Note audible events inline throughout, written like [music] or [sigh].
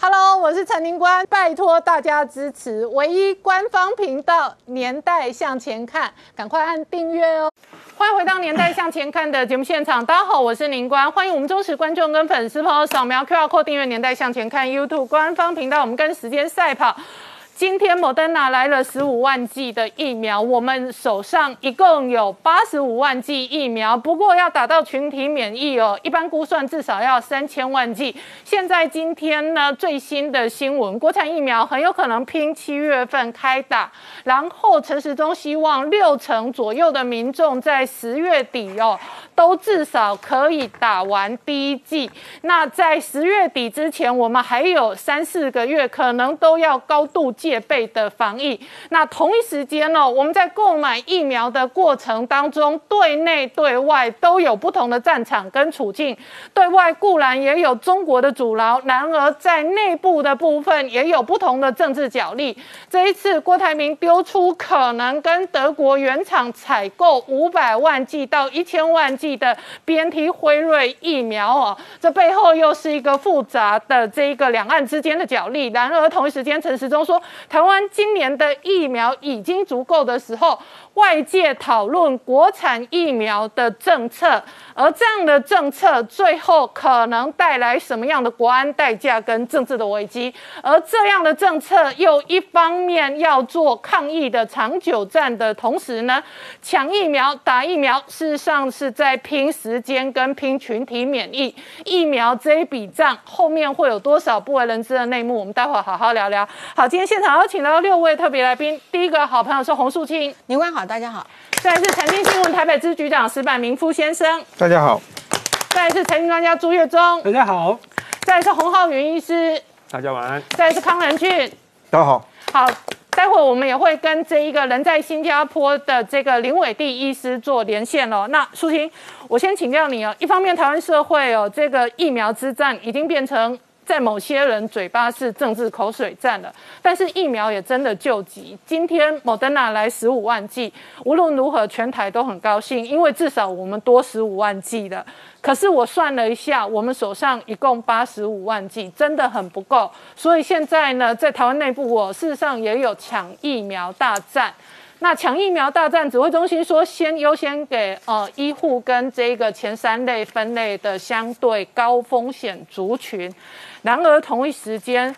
Hello，我是陈宁官，拜托大家支持唯一官方频道《年代向前看》，赶快按订阅哦！欢迎回到《年代向前看》的节目现场，大家好，我是宁官，欢迎我们忠实观众跟粉丝朋友扫描 QR Code 订阅《年代向前看》YouTube 官方频道，我们跟时间赛跑。今天莫登拿来了十五万剂的疫苗，我们手上一共有八十五万剂疫苗，不过要达到群体免疫哦，一般估算至少要三千万剂。现在今天呢最新的新闻，国产疫苗很有可能拼七月份开打，然后陈时中希望六成左右的民众在十月底哦，都至少可以打完第一剂。那在十月底之前，我们还有三四个月，可能都要高度戒备的防疫。那同一时间呢，我们在购买疫苗的过程当中，对内对外都有不同的战场跟处境。对外固然也有中国的阻挠，然而在内部的部分也有不同的政治角力。这一次，郭台铭丢出可能跟德国原厂采购五百万剂到一千万剂的 BNT 辉瑞疫苗哦，这背后又是一个复杂的这一个两岸之间的角力。然而同一时间，陈时中说。台湾今年的疫苗已经足够的时候，外界讨论国产疫苗的政策，而这样的政策最后可能带来什么样的国安代价跟政治的危机？而这样的政策又一方面要做抗疫的长久战的同时呢，抢疫苗、打疫苗，事实上是在拼时间跟拼群体免疫。疫苗这一笔账后面会有多少不为人知的内幕？我们待会好好聊聊。好，今天现场。邀，请到六位特别来宾。第一个好朋友是洪树清，你问好，大家好。再来是财经新闻台北支局长石板明夫先生，大家好。再来是财经专家朱月忠，大家好。再来是洪浩云医师，大家晚安。再来是康仁俊，大家好。好，待会我们也会跟这一个人在新加坡的这个林伟地医师做连线哦。那淑清，我先请教你哦。一方面，台湾社会哦，这个疫苗之战已经变成。在某些人嘴巴是政治口水战了，但是疫苗也真的救急。今天莫德纳来十五万剂，无论如何全台都很高兴，因为至少我们多十五万剂了。可是我算了一下，我们手上一共八十五万剂，真的很不够。所以现在呢，在台湾内部，我事实上也有抢疫苗大战。那抢疫苗大战指挥中心说，先优先给呃医护跟这个前三类分类的相对高风险族群。然而同一时间，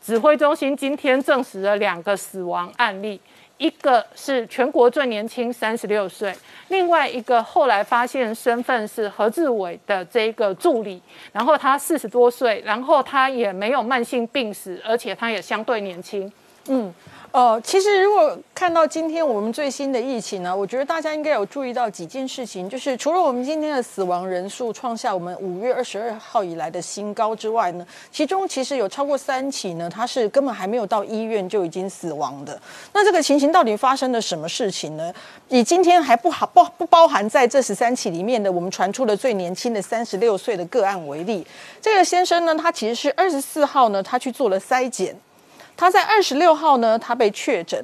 指挥中心今天证实了两个死亡案例，一个是全国最年轻三十六岁，另外一个后来发现身份是何志伟的这个助理，然后他四十多岁，然后他也没有慢性病史，而且他也相对年轻，嗯。哦，其实如果看到今天我们最新的疫情呢，我觉得大家应该有注意到几件事情，就是除了我们今天的死亡人数创下我们五月二十二号以来的新高之外呢，其中其实有超过三起呢，它是根本还没有到医院就已经死亡的。那这个情形到底发生了什么事情呢？以今天还不好不不包含在这十三起里面的我们传出的最年轻的三十六岁的个案为例，这个先生呢，他其实是二十四号呢，他去做了筛检。他在二十六号呢，他被确诊。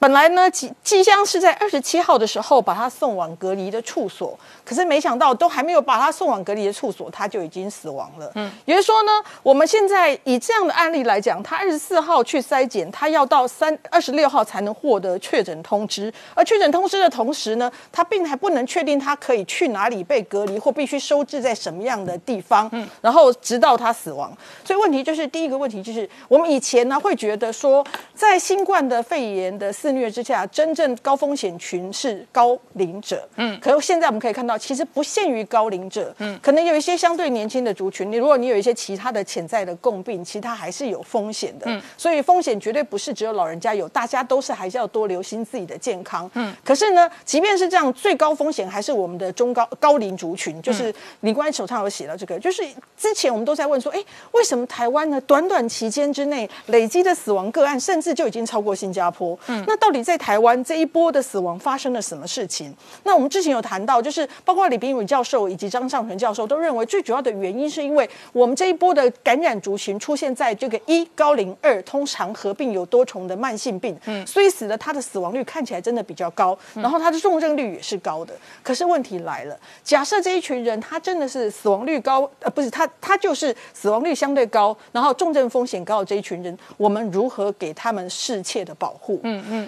本来呢，即即将是在二十七号的时候把他送往隔离的处所，可是没想到都还没有把他送往隔离的处所，他就已经死亡了。嗯，也就是说呢，我们现在以这样的案例来讲，他二十四号去筛检，他要到三二十六号才能获得确诊通知，而确诊通知的同时呢，他并还不能确定他可以去哪里被隔离或必须收治在什么样的地方。嗯，然后直到他死亡，所以问题就是第一个问题就是我们以前呢会觉得说，在新冠的肺炎的肆虐之下，真正高风险群是高龄者。嗯，可是现在我们可以看到，其实不限于高龄者。嗯，可能有一些相对年轻的族群，你如果你有一些其他的潜在的共病，其他还是有风险的。嗯，所以风险绝对不是只有老人家有，大家都是还是要多留心自己的健康。嗯，可是呢，即便是这样，最高风险还是我们的中高高龄族群。就是李官手上有写到这个，就是之前我们都在问说，哎，为什么台湾呢？短短期间之内累积的死亡个案，甚至就已经超过新加坡。嗯，那到底在台湾这一波的死亡发生了什么事情？那我们之前有谈到，就是包括李炳宇教授以及张尚存教授都认为，最主要的原因是因为我们这一波的感染族群出现在这个一高龄，二通常合并有多重的慢性病，嗯，所以使得他的死亡率看起来真的比较高，然后他的重症率也是高的。可是问题来了，假设这一群人他真的是死亡率高，呃，不是他他就是死亡率相对高，然后重症风险高的这一群人，我们如何给他们适切的保护？嗯嗯。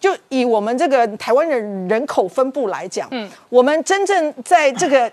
就以我们这个台湾人人口分布来讲，嗯，我们真正在这个，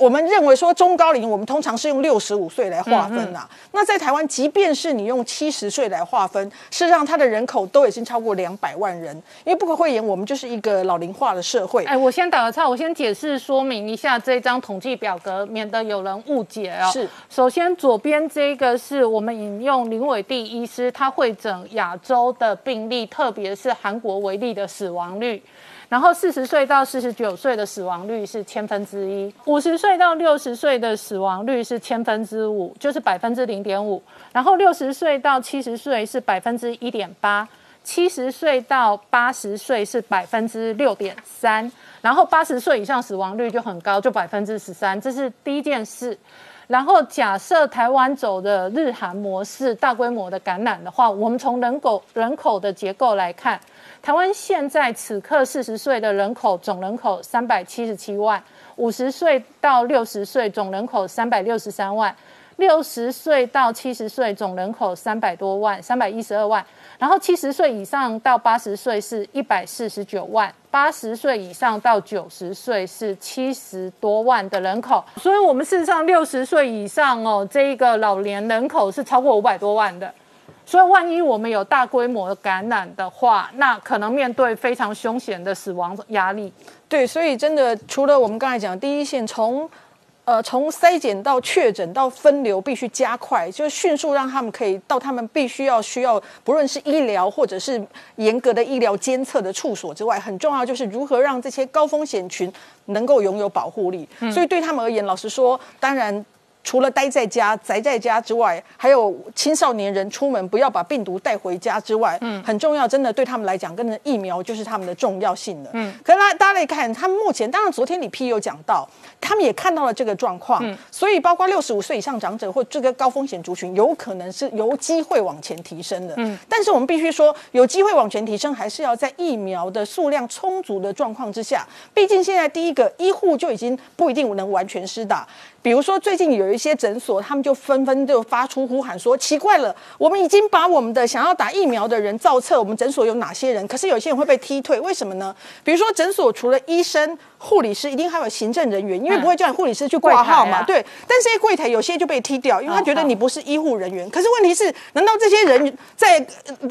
我们认为说中高龄，我们通常是用六十五岁来划分呐。那在台湾，即便是你用七十岁来划分，事实上它的人口都已经超过两百万人。因为不可讳言，我们就是一个老龄化的社会。哎，我先打个岔，我先解释说明一下这张统计表格，免得有人误解啊。是，首先左边这个是我们引用林伟第医师，他会诊亚洲的病例，特别是韩国。为例的死亡率，然后四十岁到四十九岁的死亡率是千分之一，五十岁到六十岁的死亡率是千分之五，就是百分之零点五，然后六十岁到七十岁是百分之一点八，七十岁到八十岁是百分之六点三，然后八十岁以上死亡率就很高，就百分之十三，这是第一件事。然后假设台湾走的日韩模式，大规模的感染的话，我们从人口人口的结构来看。台湾现在此刻四十岁的人口总人口三百七十七万，五十岁到六十岁总人口三百六十三万，六十岁到七十岁总人口三百多万，三百一十二万。然后七十岁以上到八十岁是一百四十九万，八十岁以上到九十岁是七十多万的人口。所以，我们事实上六十岁以上哦，这一个老年人口是超过五百多万的。所以，万一我们有大规模的感染的话，那可能面对非常凶险的死亡压力。对，所以真的除了我们刚才讲第一线，从呃从筛检到确诊到分流，必须加快，就是迅速让他们可以到他们必须要需要，不论是医疗或者是严格的医疗监测的处所之外，很重要就是如何让这些高风险群能够拥有保护力。所以对他们而言，老实说，当然。除了待在家宅在家之外，还有青少年人出门不要把病毒带回家之外，嗯，很重要，真的对他们来讲，跟疫苗就是他们的重要性了。嗯，可是大大家来看，他们目前当然昨天李 P 有讲到，他们也看到了这个状况，嗯，所以包括六十五岁以上长者或这个高风险族群，有可能是有机会往前提升的。嗯，但是我们必须说，有机会往前提升，还是要在疫苗的数量充足的状况之下。毕竟现在第一个医护就已经不一定能完全施打。比如说，最近有一些诊所，他们就纷纷就发出呼喊说：“奇怪了，我们已经把我们的想要打疫苗的人造册，我们诊所有哪些人？可是有些人会被踢退，为什么呢？比如说，诊所除了医生。”护理师一定还有行政人员，因为不会叫你护理师去挂号嘛。对，但是柜台有些就被踢掉，因为他觉得你不是医护人员。可是问题是，难道这些人在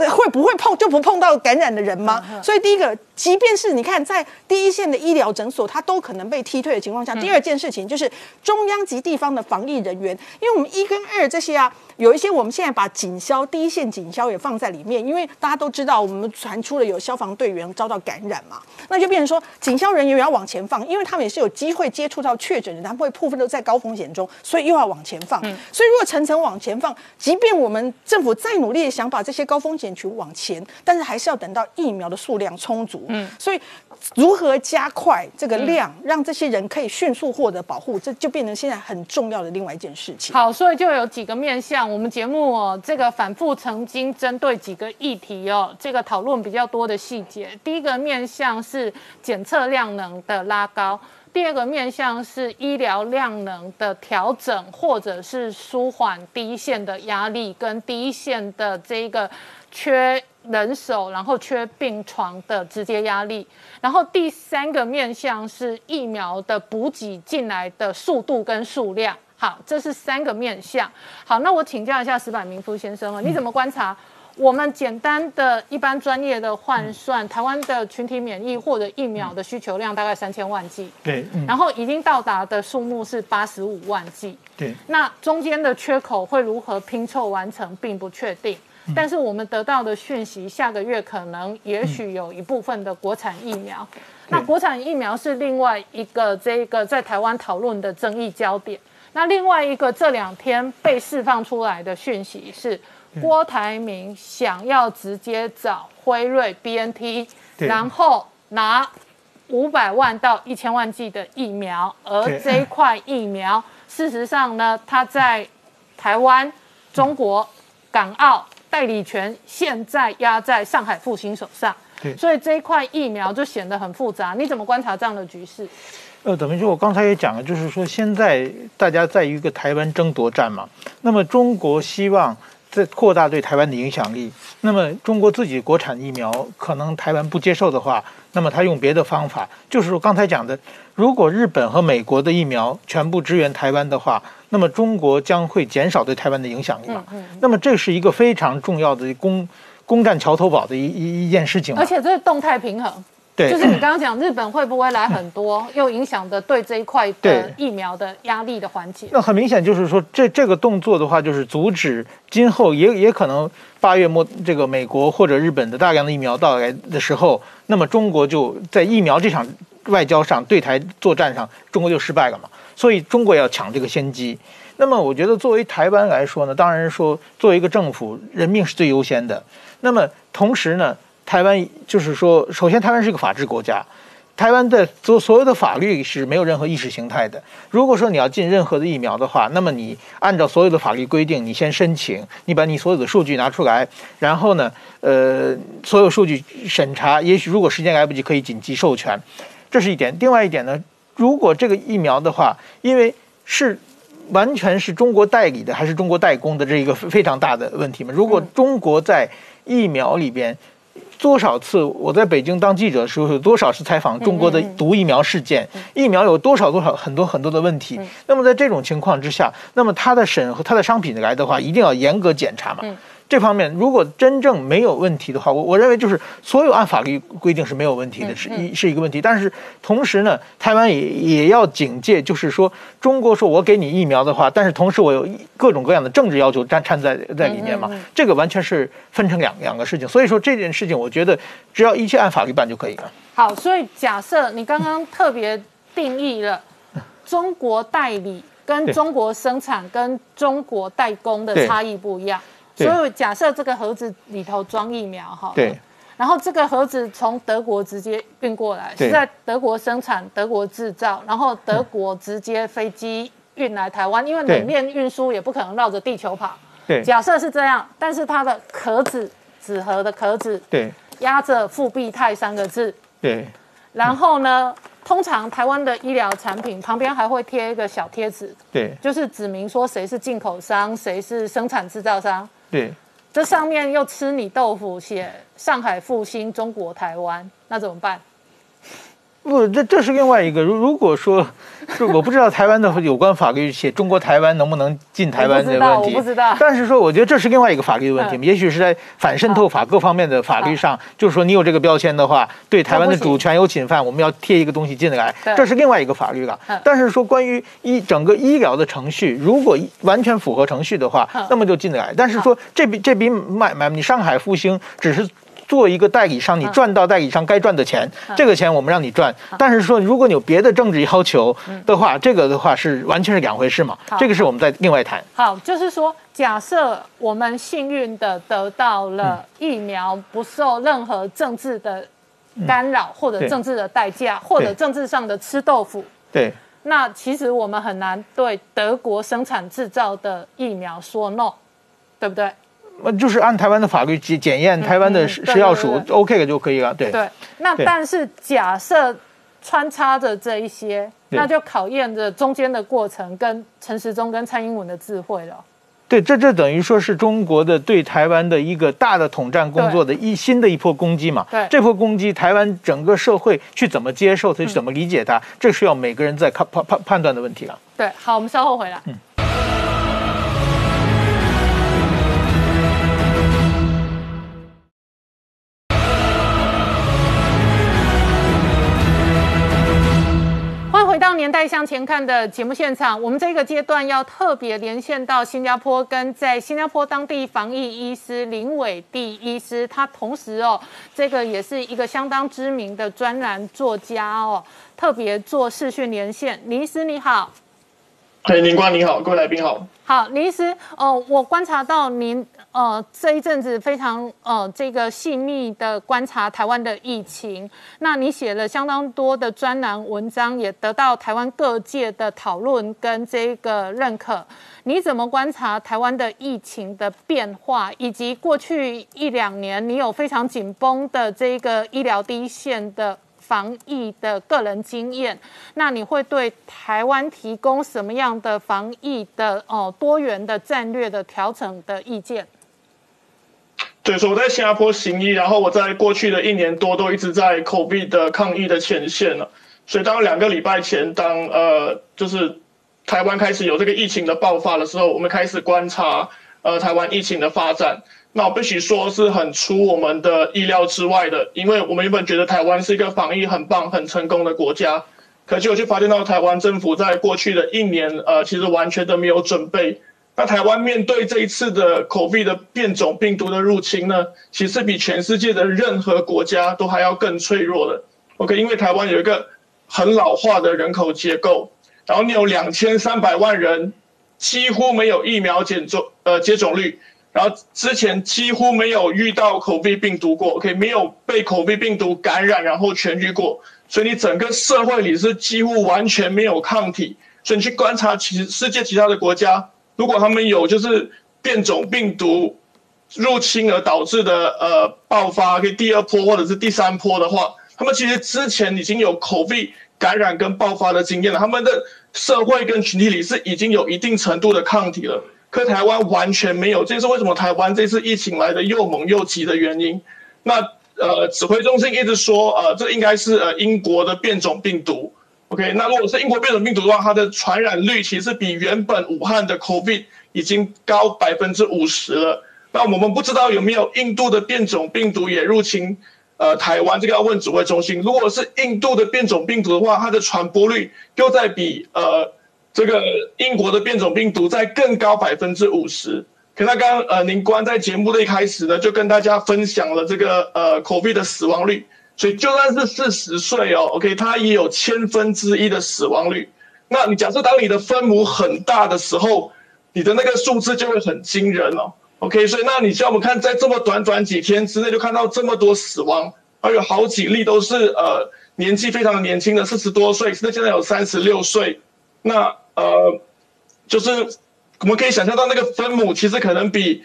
会不会碰就不碰到感染的人吗？所以第一个，即便是你看在第一线的医疗诊所，他都可能被踢退的情况下，第二件事情就是中央及地方的防疫人员，因为我们一跟二这些啊。有一些我们现在把警消第一线警消也放在里面，因为大家都知道我们传出了有消防队员遭到感染嘛，那就变成说警消人员要往前放，因为他们也是有机会接触到确诊人，他们会部分都在高风险中，所以又要往前放。所以如果层层往前放，即便我们政府再努力想把这些高风险群往前，但是还是要等到疫苗的数量充足。嗯，所以。如何加快这个量，让这些人可以迅速获得保护，这就变成现在很重要的另外一件事情。好，所以就有几个面向，我们节目哦，这个反复曾经针对几个议题哦，这个讨论比较多的细节。第一个面向是检测量能的拉高，第二个面向是医疗量能的调整，或者是舒缓第一线的压力跟第一线的这个缺。人手，然后缺病床的直接压力，然后第三个面向是疫苗的补给进来的速度跟数量。好，这是三个面向。好，那我请教一下石柏明夫先生啊，你怎么观察？我们简单的一般专业的换算，台湾的群体免疫或者疫苗的需求量大概三千万剂，对，然后已经到达的数目是八十五万剂，对，那中间的缺口会如何拼凑完成，并不确定。但是我们得到的讯息，下个月可能也许有一部分的国产疫苗。那国产疫苗是另外一个这个在台湾讨论的争议焦点。那另外一个这两天被释放出来的讯息是，郭台铭想要直接找辉瑞 BNT，然后拿五百万到一千万剂的疫苗，而这一块疫苗，事实上呢，它在台湾、中国、港澳代理权现在压在上海复兴手上，所以这一块疫苗就显得很复杂。你怎么观察这样的局势？呃，等于说我刚才也讲了，就是说现在大家在一个台湾争夺战嘛，那么中国希望。在扩大对台湾的影响力。那么，中国自己国产疫苗可能台湾不接受的话，那么他用别的方法，就是说刚才讲的，如果日本和美国的疫苗全部支援台湾的话，那么中国将会减少对台湾的影响力嘛？那么这是一个非常重要的攻攻占桥头堡的一一一件事情。而且这是动态平衡。对，就是你刚刚讲日本会不会来很多，又影响的对这一块的疫苗的压力的缓解。那很明显就是说，这这个动作的话，就是阻止今后也也可能八月末这个美国或者日本的大量的疫苗到来的时候，那么中国就在疫苗这场外交上对台作战上，中国就失败了嘛。所以中国要抢这个先机。那么我觉得作为台湾来说呢，当然说作为一个政府，人命是最优先的。那么同时呢？台湾就是说，首先台湾是一个法治国家，台湾的所所有的法律是没有任何意识形态的。如果说你要进任何的疫苗的话，那么你按照所有的法律规定，你先申请，你把你所有的数据拿出来，然后呢，呃，所有数据审查，也许如果时间来不及，可以紧急授权，这是一点。另外一点呢，如果这个疫苗的话，因为是完全是中国代理的还是中国代工的，这一个非常大的问题嘛。如果中国在疫苗里边，多少次我在北京当记者的时候，有多少次采访中国的毒疫苗事件？疫苗有多少多少很多很多的问题？那么在这种情况之下，那么它的审核、它的商品来的话，一定要严格检查嘛。这方面如果真正没有问题的话，我我认为就是所有按法律规定是没有问题的，是一是一个问题。但是同时呢，台湾也也要警戒，就是说中国说我给你疫苗的话，但是同时我有各种各样的政治要求掺掺在在里面嘛，这个完全是分成两两个事情。所以说这件事情，我觉得只要一切按法律办就可以了。好，所以假设你刚刚特别定义了中国代理跟中国生产跟中国代工的差异不一样。所以假设这个盒子里头装疫苗哈，对，然后这个盒子从德国直接运过来，是在德国生产、德国制造，然后德国直接飞机运来台湾，因为冷链运输也不可能绕着地球跑。对，假设是这样，但是它的壳子纸盒的壳子，对，压着“复必泰”三个字，对，然后呢？通常台湾的医疗产品旁边还会贴一个小贴纸，对，就是指明说谁是进口商，谁是生产制造商。对，这上面又吃你豆腐，写上海复兴中国台湾，那怎么办？不，这这是另外一个。如如果说，是我不知道台湾的有关法律写中国台湾能不能进台湾的问题。我不知道。但是说，我觉得这是另外一个法律的问题。也许是在反渗透法各方面的法律上，就是说你有这个标签的话，对台湾的主权有侵犯，我们要贴一个东西进来，这是另外一个法律了。但是说关于医整个医疗的程序，如果完全符合程序的话，那么就进来。但是说这笔这笔买买，你上海复兴只是。做一个代理商，你赚到代理商该赚的钱，这个钱我们让你赚。但是说，如果你有别的政治要求的话，这个的话是完全是两回事嘛。这个是我们在另外谈。好，就是说，假设我们幸运的得到了疫苗，不受任何政治的干扰，或者政治的代价，或者政治上的吃豆腐。对。那其实我们很难对德国生产制造的疫苗说 no，对不对？呃，就是按台湾的法律检检验台湾的食药署 OK 的就可以了。对对，那但是假设穿插着这一些，那就考验着中间的过程跟陈时中跟蔡英文的智慧了。对，这这等于说是中国的对台湾的一个大的统战工作的一新的一波攻击嘛。对，这波攻击，台湾整个社会去怎么接受，去怎么理解它，这是要每个人在看判判判断的问题了。对，好，我们稍后回来。嗯。年代向前看的节目现场，我们这个阶段要特别连线到新加坡，跟在新加坡当地防疫医师林伟第医师，他同时哦，这个也是一个相当知名的专栏作家哦，特别做视讯连线。林医师你好，嘿，林官你好，各位来宾好。好，林医师，哦，我观察到您，呃，这一阵子非常，呃，这个细密的观察台湾的疫情。那你写了相当多的专栏文章，也得到台湾各界的讨论跟这个认可。你怎么观察台湾的疫情的变化，以及过去一两年你有非常紧绷的这个医疗第一线的？防疫的个人经验，那你会对台湾提供什么样的防疫的哦多元的战略的调整的意见？对，所以我在新加坡行医，然后我在过去的一年多都一直在 COVID 的抗疫的前线了。所以当两个礼拜前，当呃就是台湾开始有这个疫情的爆发的时候，我们开始观察呃台湾疫情的发展。那我必须说是很出我们的意料之外的，因为我们原本觉得台湾是一个防疫很棒、很成功的国家，可结果就发现到台湾政府在过去的一年，呃，其实完全都没有准备。那台湾面对这一次的 COVID 的变种病毒的入侵呢，其实比全世界的任何国家都还要更脆弱的。OK，因为台湾有一个很老化的人口结构，然后你有两千三百万人几乎没有疫苗接种，呃，接种率。然后之前几乎没有遇到口鼻病毒过，OK，没有被口鼻病毒感染然后痊愈过，所以你整个社会里是几乎完全没有抗体。所以你去观察其世界其他的国家，如果他们有就是变种病毒入侵而导致的呃爆发，可以第二波或者是第三波的话，他们其实之前已经有口鼻感染跟爆发的经验了，他们的社会跟群体里是已经有一定程度的抗体了。可台湾完全没有，这是为什么台湾这次疫情来的又猛又急的原因。那呃，指挥中心一直说，呃，这应该是呃英国的变种病毒。OK，那如果是英国变种病毒的话，它的传染率其实比原本武汉的 COVID 已经高百分之五十了。那我们不知道有没有印度的变种病毒也入侵呃台湾，这个要问指挥中心。如果是印度的变种病毒的话，它的传播率又在比呃。这个英国的变种病毒在更高百分之五十，可那刚呃，您关在节目的一开始呢，就跟大家分享了这个呃，COVID 的死亡率，所以就算是四十岁哦，OK，它也有千分之一的死亡率。那你假设当你的分母很大的时候，你的那个数字就会很惊人哦，OK，所以那你像我们看在这么短短几天之内就看到这么多死亡，还有好几例都是呃年纪非常年轻的四十多岁，甚至现在有三十六岁，那。呃，就是我们可以想象到那个分母其实可能比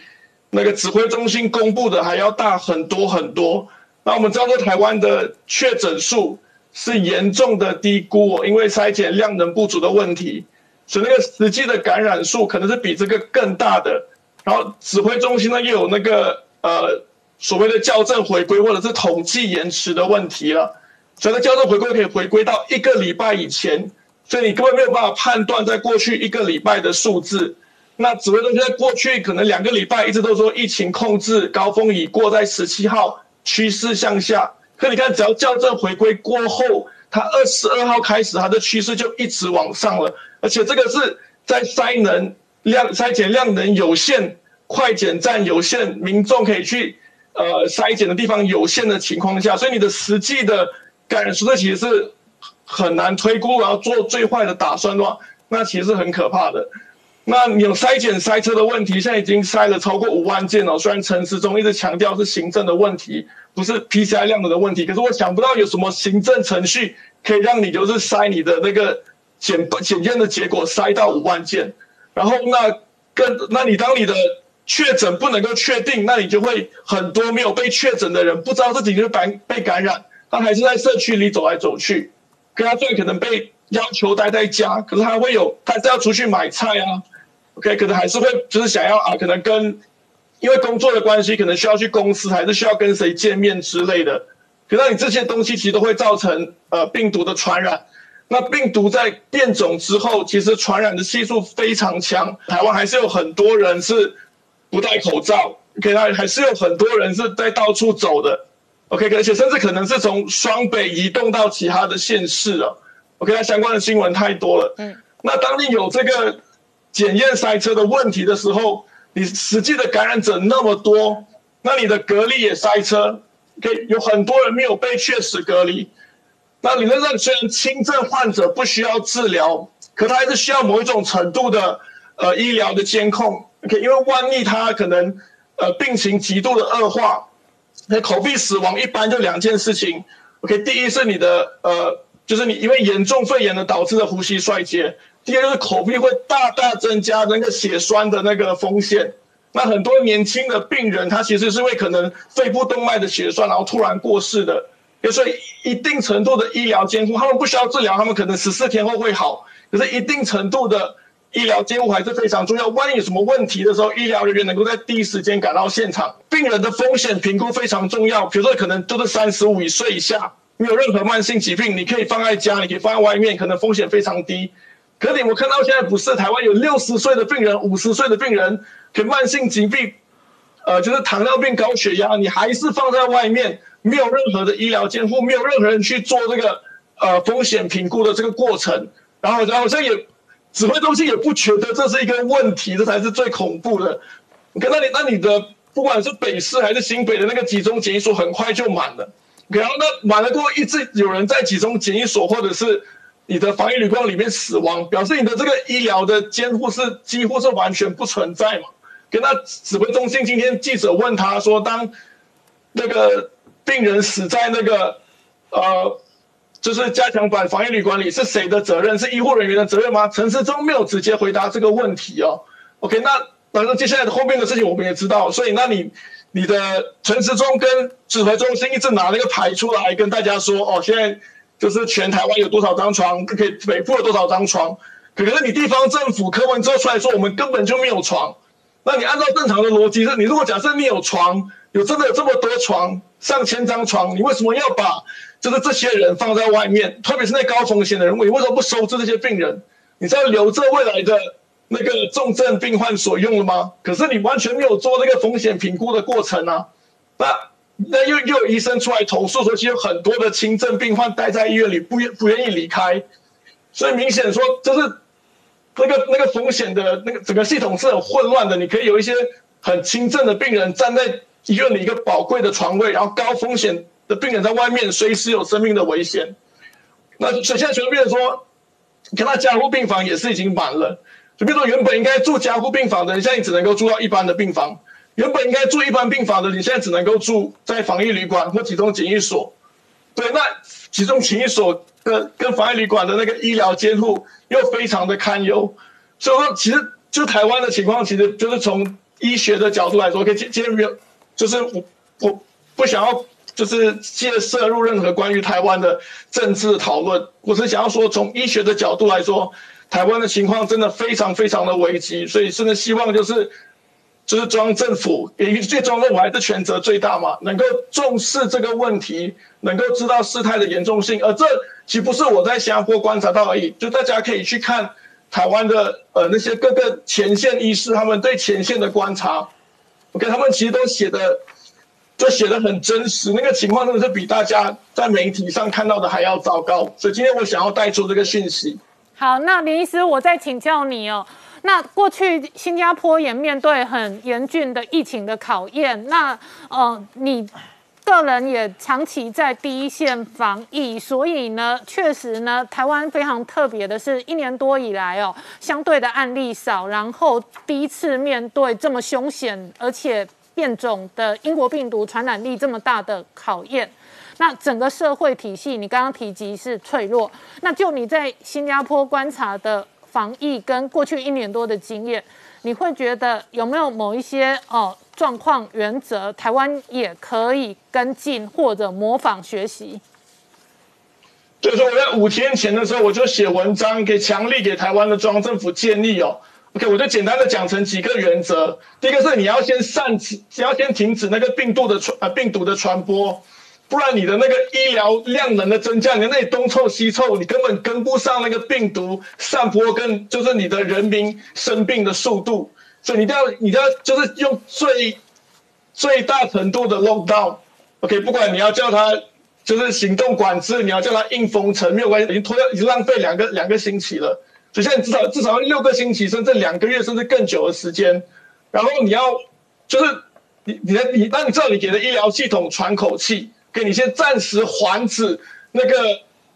那个指挥中心公布的还要大很多很多。那我们知道说台湾的确诊数是严重的低估，因为筛检量能不足的问题，所以那个实际的感染数可能是比这个更大的。然后指挥中心呢又有那个呃所谓的校正回归或者是统计延迟的问题了，所以校正回归可以回归到一个礼拜以前。所以你根本没有办法判断在过去一个礼拜的数字。那指挥中心在过去可能两个礼拜一直都说疫情控制高峰已过，在十七号趋势向下。可你看，只要校正回归过后，它二十二号开始它的趋势就一直往上了。而且这个是在筛能量筛检量能有限、快检站有限、民众可以去呃筛检的地方有限的情况下，所以你的实际的感受，这其实是。很难推估，然后做最坏的打算的话，那其实是很可怕的。那有筛检塞车的问题，现在已经筛了超过五万件了。虽然陈时中一直强调是行政的问题，不是 P C I 量的问题，可是我想不到有什么行政程序可以让你就是筛你的那个检检验的结果筛到五万件。然后那更，那你当你的确诊不能够确定，那你就会很多没有被确诊的人不知道自己是感被感染，他还是在社区里走来走去。跟他最可能被要求待在家，可是他会有，他是要出去买菜啊，OK，可能还是会就是想要啊，可能跟因为工作的关系，可能需要去公司，还是需要跟谁见面之类的。可是你这些东西其实都会造成呃病毒的传染。那病毒在变种之后，其实传染的系数非常强。台湾还是有很多人是不戴口罩，OK，他还是有很多人是在到处走的。OK，而且甚至可能是从双北移动到其他的县市啊。OK，那相关的新闻太多了。嗯，那当你有这个检验塞车的问题的时候，你实际的感染者那么多，那你的隔离也塞车。OK，有很多人没有被确实隔离。那理论上虽然轻症患者不需要治疗，可他还是需要某一种程度的呃医疗的监控。OK，因为万一他可能呃病情极度的恶化，那口鼻死亡一般就两件事情。OK，第一是你的呃就是你因为严重肺炎的导致的呼吸衰竭，第二就是口鼻会大大增加那个血栓的那个风险。那很多年轻的病人，他其实是会可能肺部动脉的血栓，然后突然过世的。所以一定程度的医疗监护，他们不需要治疗，他们可能十四天后会好。可是一定程度的医疗监护还是非常重要。万一有什么问题的时候，医疗人员能够在第一时间赶到现场。病人的风险评估非常重要。比如说，可能都是三十五岁以下，没有任何慢性疾病，你可以放在家，你可以放在外面，可能风险非常低。可你我看到现在不是台湾有六十岁的病人、五十岁的病人，可慢性疾病，呃，就是糖尿病、高血压，你还是放在外面。没有任何的医疗监护，没有任何人去做这个呃风险评估的这个过程，然后然后这也指挥中心也不觉得这是一个问题，这才是最恐怖的。你看，那你那你的不管是北市还是新北的那个集中检疫所，很快就满了。然后那满了过后，一直有人在集中检疫所或者是你的防疫旅馆里面死亡，表示你的这个医疗的监护是几乎是完全不存在嘛？跟那指挥中心今天记者问他说，当那个。病人死在那个，呃，就是加强版防疫旅馆里，是谁的责任？是医护人员的责任吗？陈时中没有直接回答这个问题哦。OK，那反正接下来的后面的事情我们也知道，所以那你你的陈时中跟指挥中心一直拿那个牌出来跟大家说，哦，现在就是全台湾有多少张床，可以北部有多少张床，可是你地方政府柯文哲出来说，我们根本就没有床。那你按照正常的逻辑是，你如果假设你有床，有真的有这么多床。上千张床，你为什么要把就是这些人放在外面？特别是那高风险的人，你为什么不收治这些病人？你知道留着未来的那个重症病患所用了吗？可是你完全没有做那个风险评估的过程啊！那那又又有医生出来投诉说，其实有很多的轻症病患待在医院里不愿不愿意离开，所以明显说就是那个那个风险的那个整个系统是很混乱的。你可以有一些很轻症的病人站在。医院的一个宝贵的床位，然后高风险的病人在外面随时有生命的危险。那所以现在全部病人说，跟他加护病房也是已经满了。就比如说原本应该住加护病房的，你现在只能够住到一般的病房；原本应该住一般病房的，你现在只能够住在防疫旅馆或集中检疫所。对，那集中检疫所的跟防疫旅馆的那个医疗监护又非常的堪忧。所以说，其实就台湾的情况，其实就是从医学的角度来说，可以今今天没有。就是我我不想要就是介涉入任何关于台湾的政治讨论，我是想要说从医学的角度来说，台湾的情况真的非常非常的危机，所以真的希望就是就是中央政府，也最终政府还是权责最大嘛，能够重视这个问题，能够知道事态的严重性，而这岂不是我在新加坡观察到而已？就大家可以去看台湾的呃那些各个前线医师他们对前线的观察。我看他们其实都写的，就写的很真实，那个情况真的是比大家在媒体上看到的还要糟糕。所以今天我想要带出这个讯息。好，那林医师，我再请教你哦。那过去新加坡也面对很严峻的疫情的考验，那呃你。个人也长期在第一线防疫，所以呢，确实呢，台湾非常特别的是，一年多以来哦，相对的案例少，然后第一次面对这么凶险而且变种的英国病毒传染力这么大的考验，那整个社会体系你刚刚提及是脆弱，那就你在新加坡观察的防疫跟过去一年多的经验，你会觉得有没有某一些哦？状况原则，台湾也可以跟进或者模仿学习。所以说，我在五天前的时候，我就写文章给强力给台湾的中央政府建议哦。OK，我就简单的讲成几个原则。第一个是你要先暂止，要先停止那个病毒的传呃病毒的传播，不然你的那个医疗量能的增加，你那里东凑西凑，你根本跟不上那个病毒散播跟就是你的人民生病的速度。所以你一定要，你一定要就是用最最大程度的 lockdown，OK，不管你要叫他就是行动管制，你要叫他硬封城，没有关系，已经拖掉，已经浪费两个两个星期了。所以现在至少至少要六个星期，甚至两个月，甚至更久的时间。然后你要就是你你的你，当你知道你给的医疗系统喘口气，给你先暂时缓止那个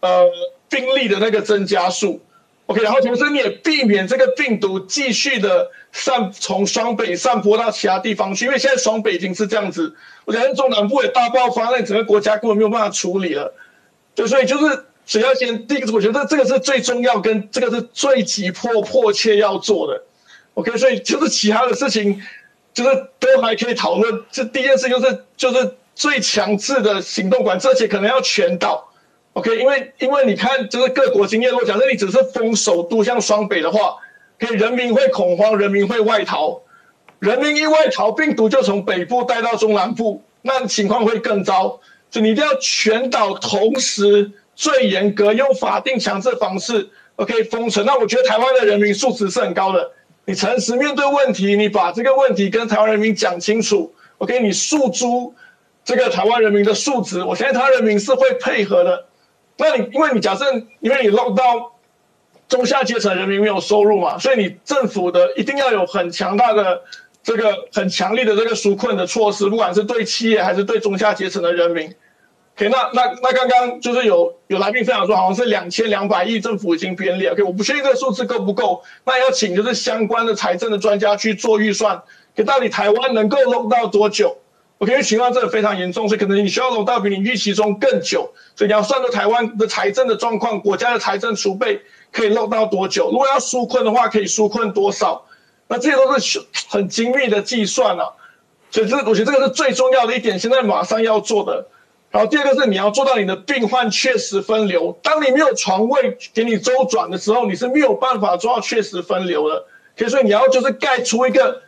呃病例的那个增加数。OK，然后同时你也避免这个病毒继续的散从双北散播到其他地方去，因为现在双北已经是这样子，我觉得中南部也大爆发，那整个国家根本没有办法处理了。就所以就是只要先第一个，我觉得这个是最重要，跟这个是最急迫迫切要做的。OK，所以就是其他的事情，就是都还可以讨论。这第一件事就是就是最强制的行动管制，而且可能要全岛。OK，因为因为你看，就是各国经验，如果假设你只是封首都像双北的话，可以人民会恐慌，人民会外逃，人民一外逃，病毒就从北部带到中南部，那情况会更糟。所以你一定要全岛同时最严格用法定强制方式，OK 封城。那我觉得台湾的人民素质是很高的，你诚实面对问题，你把这个问题跟台湾人民讲清楚，OK 你诉诸这个台湾人民的素质，我相信台湾人民是会配合的。那你因为你假设，因为你弄到中下阶层人民没有收入嘛，所以你政府的一定要有很强大的这个很强力的这个纾困的措施，不管是对企业还是对中下阶层的人民。OK，那那那刚刚就是有有来宾分享说，好像是两千两百亿，政府已经编列。OK，我不确定这个数字够不够，那要请就是相关的财政的专家去做预算，给到底台湾能够弄到多久？OK，因为情况真的非常严重，所以可能你需要弄到比你预期中更久。所以你要算出台湾的财政的状况，国家的财政储备可以漏到多久？如果要纾困的话，可以纾困多少？那这些都是很精密的计算啊。所以这我觉得这个是最重要的一点，现在马上要做的。然后第二个是你要做到你的病患确实分流。当你没有床位给你周转的时候，你是没有办法做到确实分流的。所以你要就是盖出一个。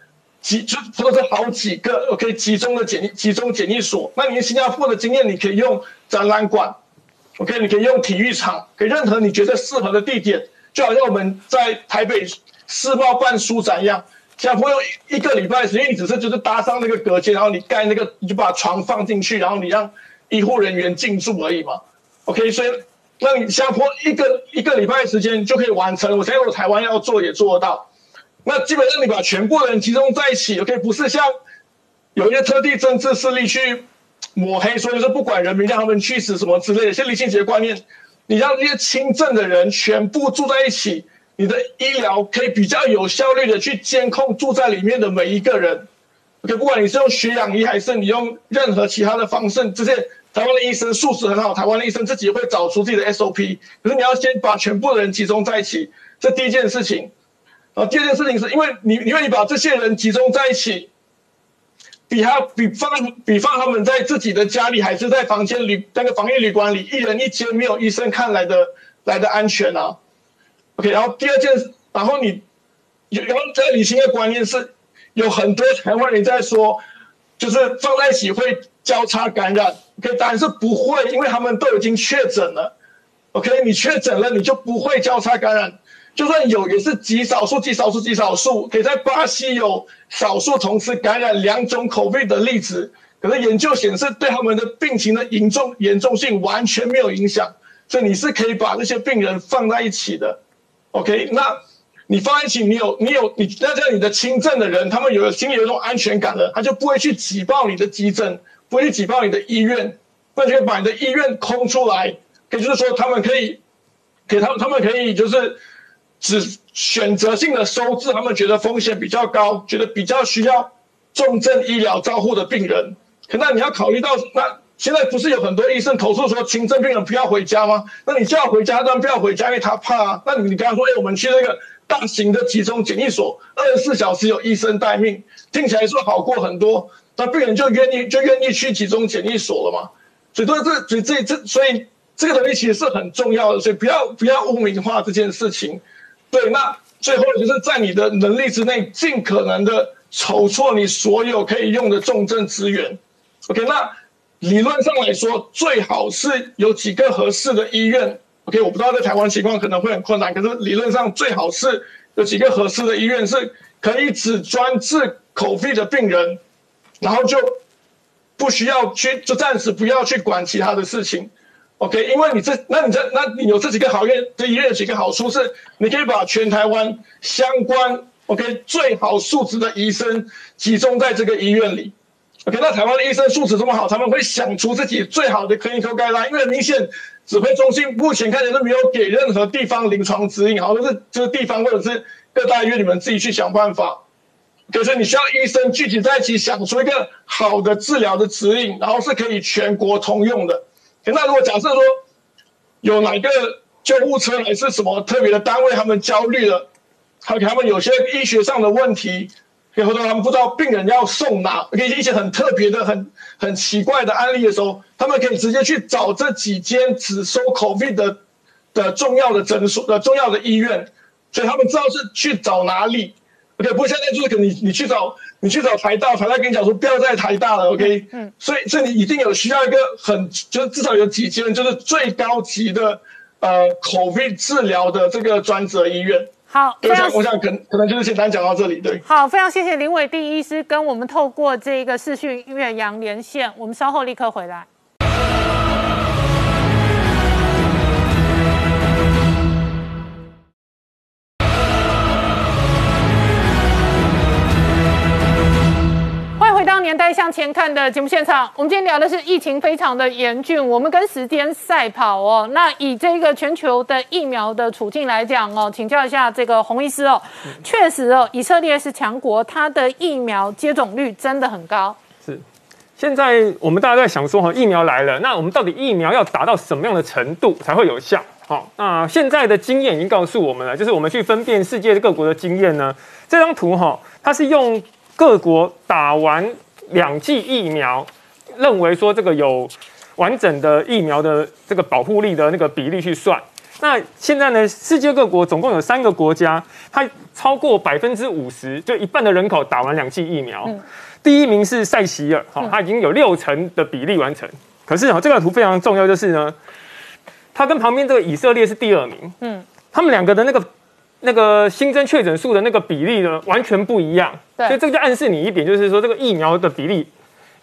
集就或者是好几个，OK，集中的检集中检疫所。那你新加坡的经验，你可以用展览馆，OK，你可以用体育场，可以任何你觉得适合的地点。就好像我们在台北世贸办书展一样，新加坡用一个礼拜时间，你只是就是搭上那个隔间，然后你盖那个，你就把床放进去，然后你让医护人员进驻而已嘛，OK，所以那你新加坡一个一个礼拜时间就可以完成。我相信我台湾要做也做得到。那基本上你把全部人集中在一起，OK，不是像有一些特地政治势力去抹黑，所以是不管人民让他们去死什么之类的，像李清杰观念，你让这些轻症的人全部住在一起，你的医疗可以比较有效率的去监控住在里面的每一个人，OK，不管你是用血氧仪还是你用任何其他的方式，这些台湾的医生素质很好，台湾的医生自己会找出自己的 SOP，可是你要先把全部的人集中在一起，这第一件事情。啊，第二件事情是因为你，因为你把这些人集中在一起，比他比放比放他们在自己的家里，还是在房间里那个防疫旅馆里，一人一间没有医生看来的来的安全啊。OK，然后第二件，然后你，然后在理性的观念是，有很多台湾人在说，就是放在一起会交叉感染。OK，当然是不会，因为他们都已经确诊了。OK，你确诊了，你就不会交叉感染。就算有，也是极少数、极少数、极少数。可以在巴西有少数同时感染两种口味的例子，可是研究显示对他们的病情的严重严重性完全没有影响。所以你是可以把这些病人放在一起的。OK，那你放在一起，你有你有你那这样你的轻症的人，他们有心里有一种安全感了，他就不会去挤爆你的急诊，不会去挤爆你的医院，那就把你的医院空出来。也就是说，他们可以给他们，他们可以就是。只选择性的收治他们觉得风险比较高、觉得比较需要重症医疗照护的病人。可那你要考虑到，那现在不是有很多医生投诉说轻症病人不要回家吗？那你叫回家，但不要回家，因为他怕。那你你跟他说，哎，我们去那个大型的集中检疫所，二十四小时有医生待命，听起来说好过很多，那病人就愿意就愿意去集中检疫所了嘛？所以，这所以这这所以这个东西其实是很重要的，所以不要不要污名化这件事情。对，那最后就是在你的能力之内，尽可能的筹措你所有可以用的重症资源。OK，那理论上来说，最好是有几个合适的医院。OK，我不知道在台湾情况可能会很困难，可是理论上最好是有几个合适的医院是可以只专治口肺的病人，然后就不需要去，就暂时不要去管其他的事情。OK，因为你这，那你这，那你有这几个好院，这医院有几个好处是，你可以把全台湾相关 OK 最好素质的医生集中在这个医院里 OK，那台湾的医生素质这么好，他们会想出自己最好的 clinical guideline，因为很明显指挥中心目前看起来是没有给任何地方临床指引，好，都是就是地方或者是各大医院你们自己去想办法。可是你需要医生聚集在一起，想出一个好的治疗的指引，然后是可以全国通用的。那如果假设说有哪个救护车还是什么特别的单位，他们焦虑了，还他们有些医学上的问题。或者他们不知道病人要送哪，给一些很特别的、很很奇怪的案例的时候，他们可以直接去找这几间只收 COVID 的的重要的诊所的重要的医院，所以他们知道是去找哪里。OK，不过现在就是可能你你去找你去找台大，台大跟你讲说不要在台大了。OK，嗯，所以所以你一定有需要一个很就是至少有几间就是最高级的呃 COVID 治疗的这个专责医院。好，我想，我想，可可能就是简单讲到这里，对。好，非常谢谢林伟第医师跟我们透过这个视讯岳阳连线，我们稍后立刻回来。年代向前看的节目现场，我们今天聊的是疫情非常的严峻，我们跟时间赛跑哦。那以这个全球的疫苗的处境来讲哦，请教一下这个洪医师哦，确实哦，以色列是强国，它的疫苗接种率真的很高。是，现在我们大家都在想说哈，疫苗来了，那我们到底疫苗要达到什么样的程度才会有效？好，那现在的经验已经告诉我们了，就是我们去分辨世界各国的经验呢，这张图哈，它是用各国打完。两剂疫苗，认为说这个有完整的疫苗的这个保护力的那个比例去算。那现在呢，世界各国总共有三个国家，它超过百分之五十，就一半的人口打完两剂疫苗。第一名是塞西尔，哈，它已经有六成的比例完成。可是哈，这个图非常重要，就是呢，它跟旁边这个以色列是第二名。嗯，他们两个的那个。那个新增确诊数的那个比例呢，完全不一样。所以这个就暗示你一点，就是说这个疫苗的比例，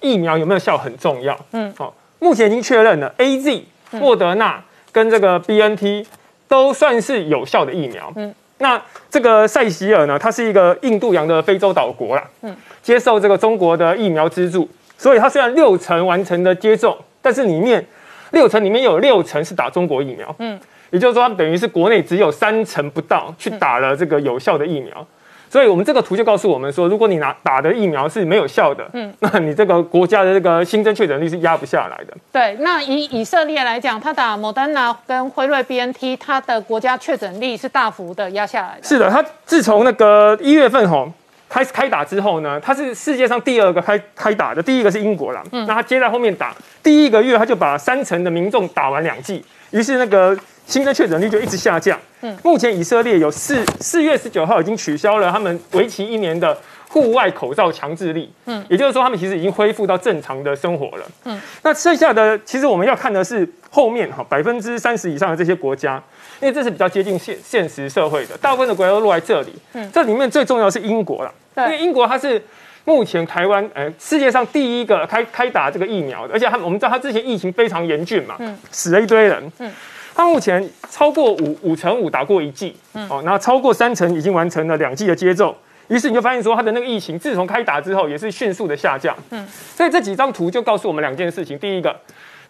疫苗有没有效很重要。嗯，好，目前已经确认了，A Z、莫德纳跟这个 B N T 都算是有效的疫苗。嗯，那这个塞西尔呢，它是一个印度洋的非洲岛国啦。嗯，接受这个中国的疫苗资助，所以它虽然六成完成的接种，但是里面六成里面有六成是打中国疫苗。嗯。也就是说，等于是国内只有三成不到去打了这个有效的疫苗，所以我们这个图就告诉我们说，如果你拿打的疫苗是没有效的，嗯，那你这个国家的这个新增确诊率是压不下来的。对，那以以色列来讲，他打莫丹娜跟辉瑞 B N T，他的国家确诊率是大幅的压下来的。是的，他自从那个一月份吼开始开打之后呢，他是世界上第二个开开打的，第一个是英国啦，嗯，那他接在后面打，第一个月他就把三成的民众打完两剂，于是那个。新增确诊率就一直下降。嗯，目前以色列有四四月十九号已经取消了他们为期一年的户外口罩强制力。嗯，也就是说他们其实已经恢复到正常的生活了。嗯，那剩下的其实我们要看的是后面哈百分之三十以上的这些国家，因为这是比较接近现现实社会的，大部分的国家都落在这里。嗯，这里面最重要是英国了，因为英国它是目前台湾呃世界上第一个开开打这个疫苗的，而且他我们知道他之前疫情非常严峻嘛，嗯，死了一堆人。嗯。他目前超过五五成五打过一剂，哦，然后超过三成已经完成了两剂的接种，于是你就发现说，他的那个疫情自从开打之后也是迅速的下降。嗯，所以这几张图就告诉我们两件事情：第一个，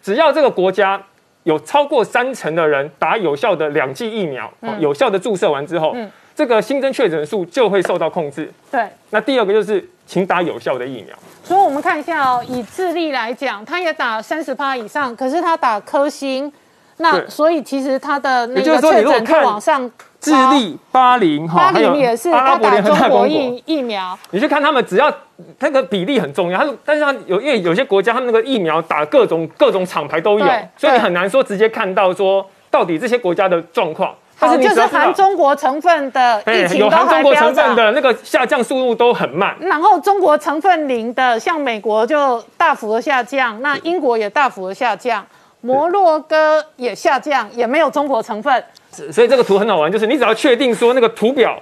只要这个国家有超过三成的人打有效的两剂疫苗，有效的注射完之后，这个新增确诊数就会受到控制。对，那第二个就是请打有效的疫苗。所以我们看一下哦，以智利来讲，他也打三十趴以上，可是他打科兴。那所以其实它的那个确诊率往上，智利、巴林哈，巴林也是他打中国疫疫苗。你去看他们，只要那个比例很重要。他但是他有因为有些国家他们那个疫苗打各种各种厂牌都有，所以你很难说直接看到说到底这些国家的状况。但是就是含中国成分的疫情都含中国成分的那个下降速度都很慢。然后中国成分零的，像美国就大幅的下降，那英国也大幅的下降。摩洛哥也下降，也没有中国成分，所以这个图很好玩，就是你只要确定说那个图表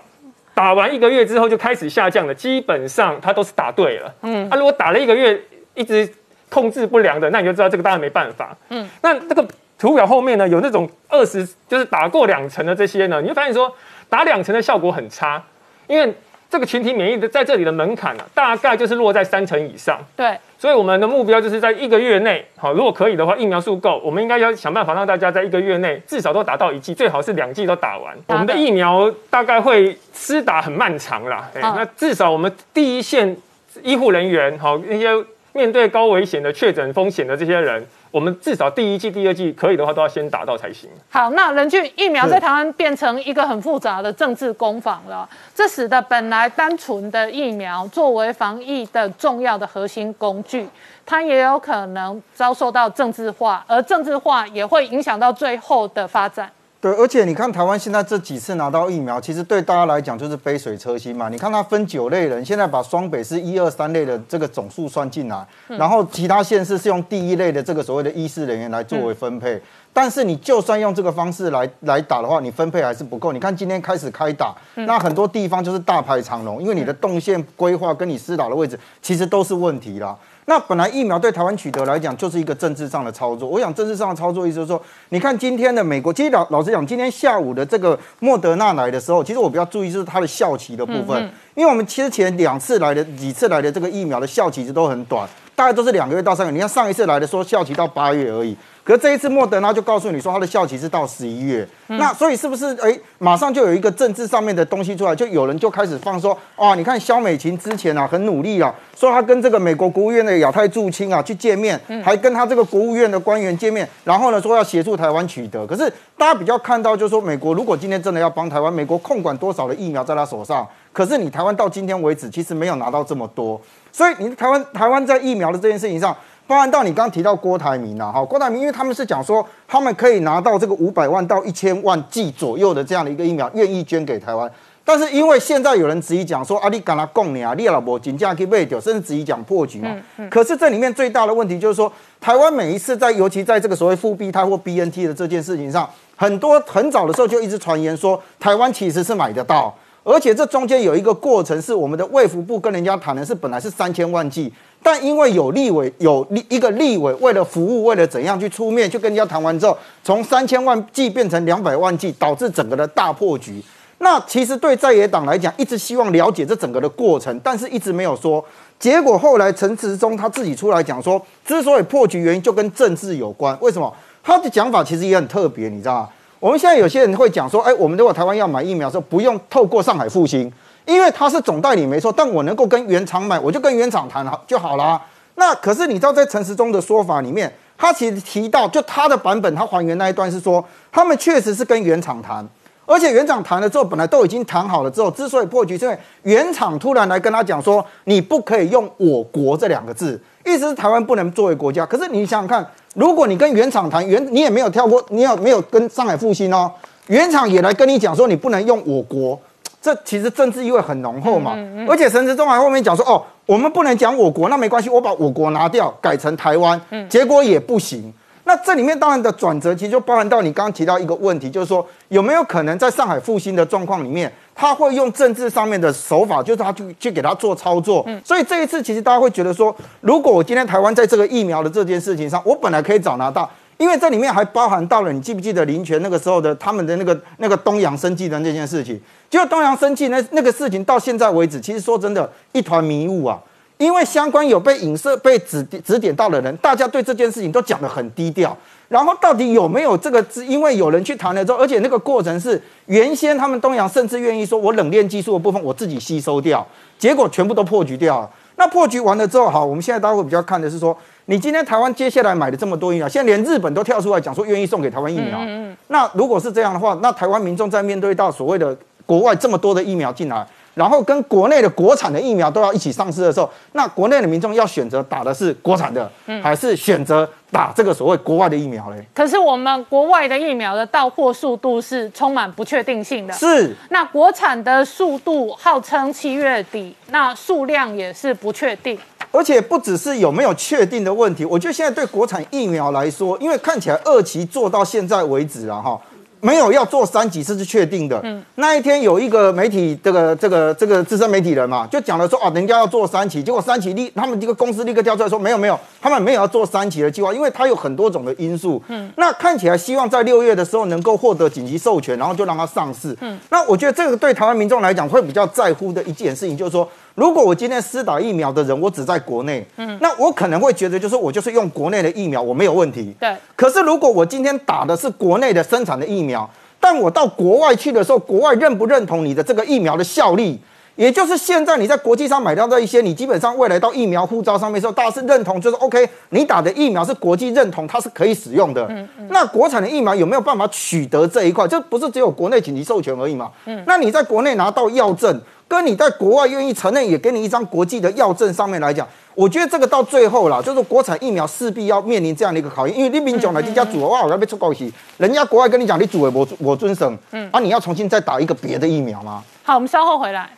打完一个月之后就开始下降了，基本上它都是打对了。嗯，啊，如果打了一个月一直控制不良的，那你就知道这个当然没办法。嗯，那这个图表后面呢，有那种二十就是打过两层的这些呢，你会发现说打两层的效果很差，因为这个群体免疫的在这里的门槛呢、大概就是落在三成以上。对，所以我们的目标就是在一个月内，好，如果可以的话，疫苗数够，我们应该要想办法让大家在一个月内至少都打到一剂，最好是两剂都打完。我们的疫苗大概会施打很漫长啦，哎、那至少我们第一线医护人员，好那些面对高危险的确诊风险的这些人，我们至少第一季、第二季可以的话都要先达到才行。好，那人俊疫苗在台湾变成一个很复杂的政治攻防了，这使得本来单纯的疫苗作为防疫的重要的核心工具，它也有可能遭受到政治化，而政治化也会影响到最后的发展。对，而且你看台湾现在这几次拿到疫苗，其实对大家来讲就是杯水车薪嘛。你看它分九类人，现在把双北是一二三类的这个总数算进来，然后其他县市是用第一类的这个所谓的医师人员来作为分配。但是你就算用这个方式来来打的话，你分配还是不够。你看今天开始开打，那很多地方就是大排长龙，因为你的动线规划跟你施打的位置其实都是问题啦。那本来疫苗对台湾取得来讲就是一个政治上的操作，我想政治上的操作意思就是说，你看今天的美国，其实老老实讲，今天下午的这个莫德纳来的时候，其实我比较注意就是它的效期的部分，因为我们之前两次来的几次来的这个疫苗的效期其实都很短，大概都是两个月到三个月。你看上一次来的说效期到八月而已，可是这一次莫德纳就告诉你说它的效期是到十一月，那所以是不是哎马上就有一个政治上面的东西出来，就有人就开始放说啊，你看肖美琴之前啊很努力啊，说她跟这个美国国务院的亚太驻青啊去见面，还跟他这个国务院的官员见面，然后呢说要协助台湾取得，可是大家比较看到就是说美国如果今天真的要帮台湾，美国控管多少的疫苗在他手上，可是你台湾到今天为止其实没有拿到这么多，所以你台湾台湾在疫苗的这件事情上。包含到你刚刚提到郭台铭啊，哈，郭台铭因为他们是讲说他们可以拿到这个五百万到一千万剂左右的这样的一个疫苗，愿意捐给台湾。但是因为现在有人质疑讲说，啊，你敢他供你啊，你老婆金价可以卖掉，甚至质疑讲破局嘛。可是这里面最大的问题就是说，台湾每一次在，尤其在这个所谓复必泰或 BNT 的这件事情上，很多很早的时候就一直传言说，台湾其实是买得到。而且这中间有一个过程，是我们的卫福部跟人家谈的是本来是三千万剂，但因为有立委有一个立委为了服务，为了怎样去出面，去跟人家谈完之后，从三千万剂变成两百万剂，导致整个的大破局。那其实对在野党来讲，一直希望了解这整个的过程，但是一直没有说。结果后来陈时中他自己出来讲说，之所以破局原因就跟政治有关。为什么？他的讲法其实也很特别，你知道吗？我们现在有些人会讲说，哎，我们如果台湾要买疫苗的时候，不用透过上海复兴，因为他是总代理没错，但我能够跟原厂买，我就跟原厂谈好就好啦。那可是你知道，在陈时中的说法里面，他其实提到，就他的版本，他还原那一段是说，他们确实是跟原厂谈，而且原厂谈了之后，本来都已经谈好了之后，之所以破局，是因为原厂突然来跟他讲说，你不可以用“我国”这两个字，意思是台湾不能作为国家。可是你想想看，如果你跟原厂谈，原你也没有跳过，你也没有跟上海复兴哦，原厂也来跟你讲说，你不能用“我国”。这其实政治意味很浓厚嘛，而且陈时中还后面讲说，哦，我们不能讲我国，那没关系，我把我国拿掉，改成台湾，结果也不行。那这里面当然的转折，其实就包含到你刚刚提到一个问题，就是说有没有可能在上海复兴的状况里面，他会用政治上面的手法，就是他去去给他做操作。所以这一次其实大家会觉得说，如果我今天台湾在这个疫苗的这件事情上，我本来可以早拿到。因为这里面还包含到了，你记不记得林权那个时候的他们的那个那个东洋生计的那件事情？就东洋生计那那个事情到现在为止，其实说真的，一团迷雾啊。因为相关有被影射、被指指点到的人，大家对这件事情都讲得很低调。然后到底有没有这个？因为有人去谈了之后，而且那个过程是原先他们东洋甚至愿意说，我冷链技术的部分我自己吸收掉，结果全部都破局掉了。那破局完了之后，好，我们现在大家会比较看的是说，你今天台湾接下来买的这么多疫苗，现在连日本都跳出来讲说愿意送给台湾疫苗。那如果是这样的话，那台湾民众在面对到所谓的国外这么多的疫苗进来，然后跟国内的国产的疫苗都要一起上市的时候，那国内的民众要选择打的是国产的，还是选择打这个所谓国外的疫苗嘞？可是我们国外的疫苗的到货速度是充满不确定性的。是，那国产的速度号称七月底，那数量也是不确定。而且不只是有没有确定的问题，我觉得现在对国产疫苗来说，因为看起来二期做到现在为止了，哈，没有要做三级，这是确定的。嗯，那一天有一个媒体，这个这个这个资深媒体人嘛，就讲了说啊，人家要做三期，结果三期立他们这个公司立刻跳出来说没有没有，他们没有要做三期的计划，因为它有很多种的因素。嗯，那看起来希望在六月的时候能够获得紧急授权，然后就让它上市。嗯，那我觉得这个对台湾民众来讲会比较在乎的一件事情，就是说。如果我今天施打疫苗的人，我只在国内，嗯，那我可能会觉得，就是我就是用国内的疫苗，我没有问题。对。可是如果我今天打的是国内的生产的疫苗，但我到国外去的时候，国外认不认同你的这个疫苗的效力？也就是现在你在国际上买到的一些，你基本上未来到疫苗护照上面时候，大家是认同，就是 OK，你打的疫苗是国际认同，它是可以使用的。嗯嗯。那国产的疫苗有没有办法取得这一块？就不是只有国内紧急授权而已嘛？嗯。那你在国内拿到药证？跟你在国外愿意承认，也给你一张国际的药证，上面来讲，我觉得这个到最后啦，就是国产疫苗势必要面临这样的一个考验，因为你民众来这家组哇，我要被出高息，人家国外跟你讲，你组的我我遵守，嗯，啊，你要重新再打一个别的疫苗吗？好，我们稍后回来。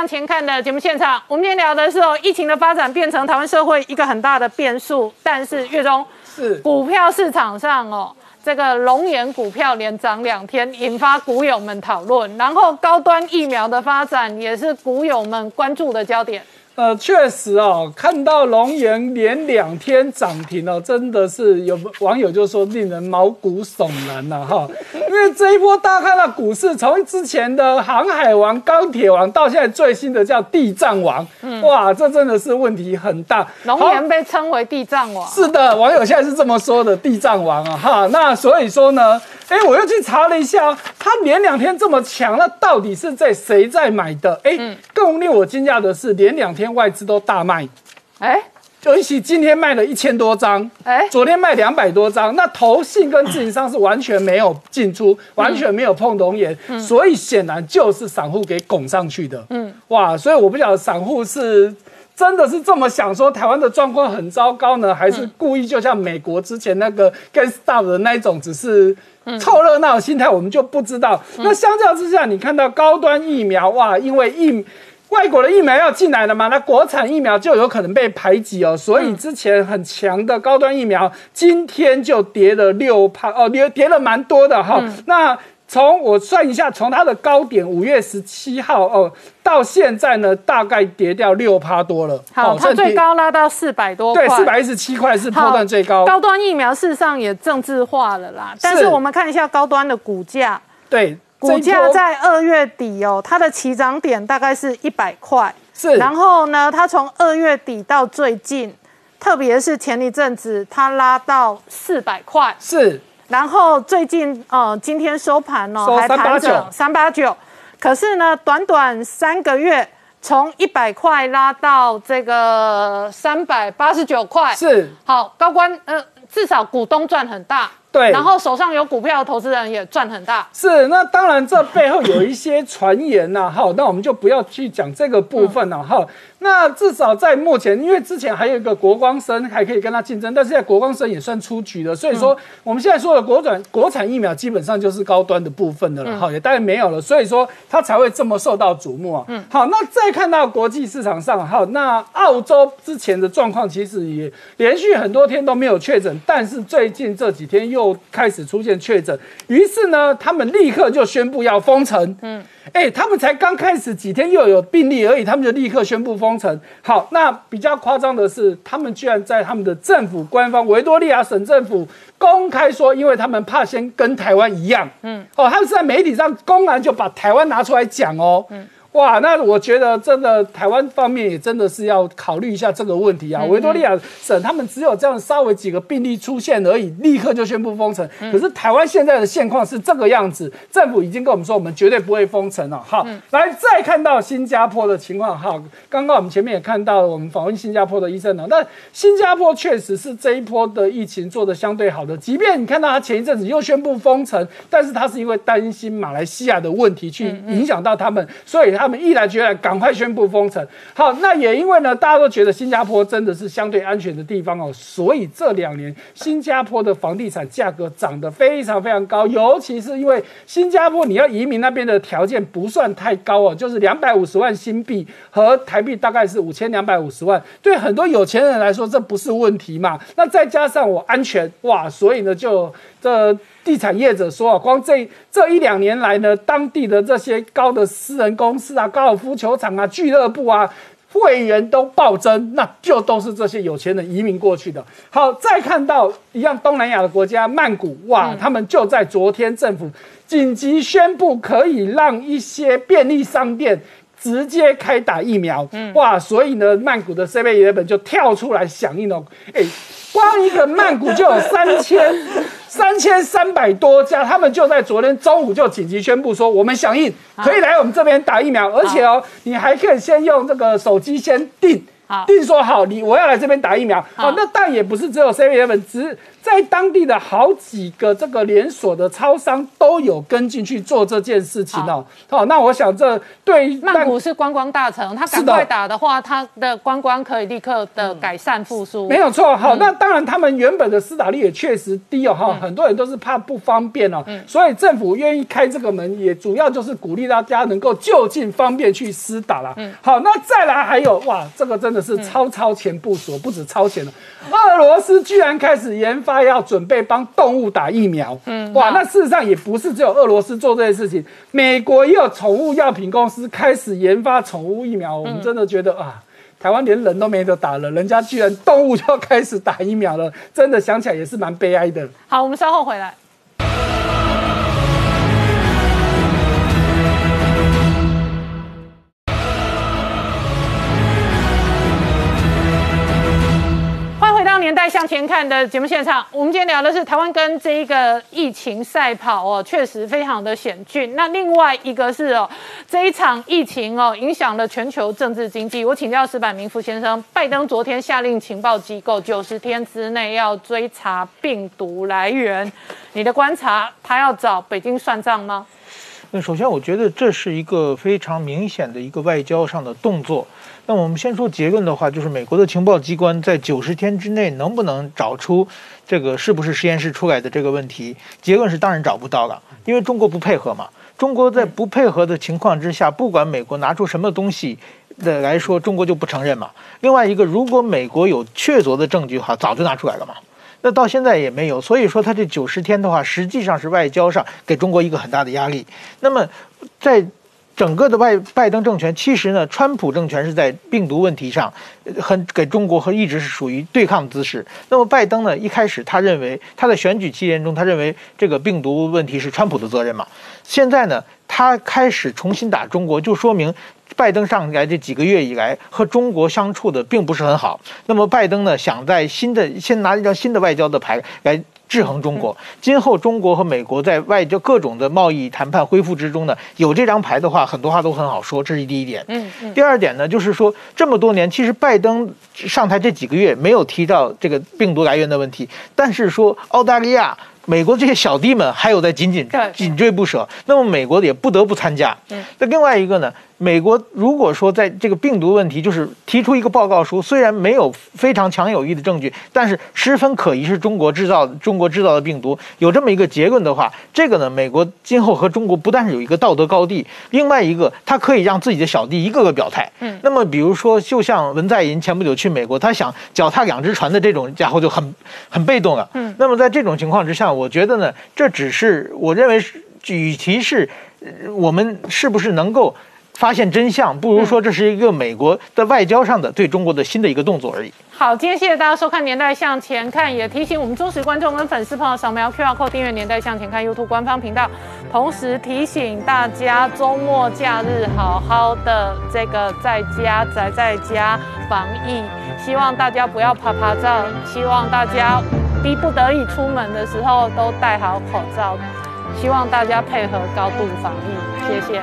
向前看的节目现场，我们今天聊的是哦，疫情的发展变成台湾社会一个很大的变数。但是月中是股票市场上哦，这个龙岩股票连涨两天，引发股友们讨论。然后高端疫苗的发展也是股友们关注的焦点。呃，确实哦，看到龙岩连两天涨停哦，真的是有网友就说令人毛骨悚然呐哈。[laughs] 因为这一波大家看到股市从之前的航海王、钢铁王，到现在最新的叫地藏王，哇，这真的是问题很大。龙岩被称为地藏王，是的，网友现在是这么说的，地藏王啊哈。那所以说呢，哎，我又去查了一下，他连两天这么强，那到底是在谁在买的？哎，更令我惊讶的是，连两天。外资都大卖，哎，尤其今天卖了一千多张，哎，昨天卖两百多张，那投信跟自营商是完全没有进出，完全没有碰龙眼，所以显然就是散户给拱上去的，嗯，哇，所以我不晓得散户是真的是这么想说台湾的状况很糟糕呢，还是故意就像美国之前那个 g e s t o p 的那一种，只是凑热闹的心态，我们就不知道。那相较之下，你看到高端疫苗，哇，因为疫外国的疫苗要进来了嘛？那国产疫苗就有可能被排挤哦。所以之前很强的高端疫苗，今天就跌了六趴哦，跌跌了蛮多的哈。那从我算一下，从它的高点五月十七号哦，到现在呢，大概跌掉六趴多了。好，它最高拉到四百多块，对，四百一十七块是波段最高。高端疫苗事实上也政治化了啦。但是我们看一下高端的股价，对。股价在二月底哦，它的起涨点大概是一百块，是。然后呢，它从二月底到最近，特别是前一阵子，它拉到四百块，是。然后最近呃，今天收盘哦，还盘整三八九，可是呢，短短三个月，从一百块拉到这个三百八十九块，是。好，高官呃，至少股东赚很大。对，然后手上有股票的投资人也赚很大。是，那当然这背后有一些传言呐，哈，[laughs] 那我们就不要去讲这个部分了，哈。那至少在目前，因为之前还有一个国光生还可以跟他竞争，但是现在国光生也算出局了，所以说我们现在说的国转国产疫苗基本上就是高端的部分的了，哈，也大概没有了，所以说它才会这么受到瞩目啊。嗯，好，那再看到国际市场上，哈，那澳洲之前的状况其实也连续很多天都没有确诊，但是最近这几天又。又开始出现确诊，于是呢，他们立刻就宣布要封城。嗯，哎，他们才刚开始几天又有病例而已，他们就立刻宣布封城。好，那比较夸张的是，他们居然在他们的政府官方维多利亚省政府公开说，因为他们怕先跟台湾一样。嗯，哦，他们是在媒体上公然就把台湾拿出来讲哦。嗯。哇，那我觉得真的台湾方面也真的是要考虑一下这个问题啊。维多利亚省他们只有这样稍微几个病例出现而已，立刻就宣布封城。可是台湾现在的现况是这个样子，政府已经跟我们说，我们绝对不会封城了。好，来再看到新加坡的情况。好，刚刚我们前面也看到，我们访问新加坡的医生了。那新加坡确实是这一波的疫情做的相对好的，即便你看到他前一阵子又宣布封城，但是他是因为担心马来西亚的问题去影响到他们，所以。他们毅然决然赶快宣布封城。好，那也因为呢，大家都觉得新加坡真的是相对安全的地方哦，所以这两年新加坡的房地产价格涨得非常非常高，尤其是因为新加坡你要移民那边的条件不算太高哦，就是两百五十万新币和台币大概是五千两百五十万，对很多有钱人来说这不是问题嘛。那再加上我安全哇，所以呢就这。地产业者说啊，光这这一两年来呢，当地的这些高的私人公司啊、高尔夫球场啊、俱乐部啊，会员都暴增，那就都是这些有钱人移民过去的。好，再看到一样东南亚的国家曼谷，哇，他们就在昨天政府紧急宣布，可以让一些便利商店直接开打疫苗，哇，所以呢，曼谷的 C B 原本就跳出来响应了，哎，光一个曼谷就有三千。三千三百多家，他们就在昨天中午就紧急宣布说，我们响应，可以来我们这边打疫苗，而且哦，你还可以先用这个手机先订，订说好，你我要来这边打疫苗，好，那但也不是只有 C V M，只。在当地的好几个这个连锁的超商都有跟进去做这件事情哦。好，那我想这对曼谷是观光大城，他赶快打的话，他的观光可以立刻的改善复苏。没有错，好，那当然他们原本的施打率也确实低哦，哈，很多人都是怕不方便哦，所以政府愿意开这个门，也主要就是鼓励大家能够就近方便去施打了。好，那再来还有哇，这个真的是超超前部署，不止超前了，俄罗斯居然开始研发。要准备帮动物打疫苗，嗯，哇，那事实上也不是只有俄罗斯做这件事情，美国也有宠物药品公司开始研发宠物疫苗。我们真的觉得啊，台湾连人都没得打了，人家居然动物就要开始打疫苗了，真的想起来也是蛮悲哀的。好，我们稍后回来。年代向前看的节目现场，我们今天聊的是台湾跟这一个疫情赛跑哦，确实非常的险峻。那另外一个是哦，这一场疫情哦，影响了全球政治经济。我请教石板明夫先生，拜登昨天下令情报机构九十天之内要追查病毒来源，你的观察，他要找北京算账吗？那首先，我觉得这是一个非常明显的一个外交上的动作。那我们先说结论的话，就是美国的情报机关在九十天之内能不能找出这个是不是实验室出来的这个问题？结论是当然找不到了，因为中国不配合嘛。中国在不配合的情况之下，不管美国拿出什么东西的来说，中国就不承认嘛。另外一个，如果美国有确凿的证据的话，早就拿出来了嘛。那到现在也没有，所以说他这九十天的话，实际上是外交上给中国一个很大的压力。那么在。整个的拜拜登政权，其实呢，川普政权是在病毒问题上，很给中国和一直是属于对抗姿势。那么拜登呢，一开始他认为他在选举期间中，他认为这个病毒问题是川普的责任嘛。现在呢，他开始重新打中国，就说明拜登上来这几个月以来和中国相处的并不是很好。那么拜登呢，想在新的先拿一张新的外交的牌来。制衡中国，今后中国和美国在外交各种的贸易谈判恢复之中呢，有这张牌的话，很多话都很好说，这是第一点。嗯嗯。第二点呢，就是说这么多年，其实拜登上台这几个月没有提到这个病毒来源的问题，但是说澳大利亚。美国这些小弟们还有在紧紧紧追不舍，那么美国也不得不参加。那另外一个呢？美国如果说在这个病毒问题，就是提出一个报告书，虽然没有非常强有力的证据，但是十分可疑是中国制造中国制造的病毒，有这么一个结论的话，这个呢，美国今后和中国不但是有一个道德高地，另外一个他可以让自己的小弟一个个表态。嗯，那么比如说，就像文在寅前不久去美国，他想脚踏两只船的这种家伙就很很被动了。嗯，那么在这种情况之下，我觉得呢，这只是我认为是，与其是我们是不是能够。发现真相，不如说这是一个美国的外交上的对中国的新的一个动作而已。好，今天谢谢大家收看《年代向前看》，也提醒我们忠实观众跟粉丝朋友扫描 QR Code 订阅《年代向前看》YouTube 官方频道，同时提醒大家周末假日好好的这个在家宅在家防疫，希望大家不要拍拍照，希望大家逼不得已出门的时候都戴好口罩，希望大家配合高度防疫，谢谢。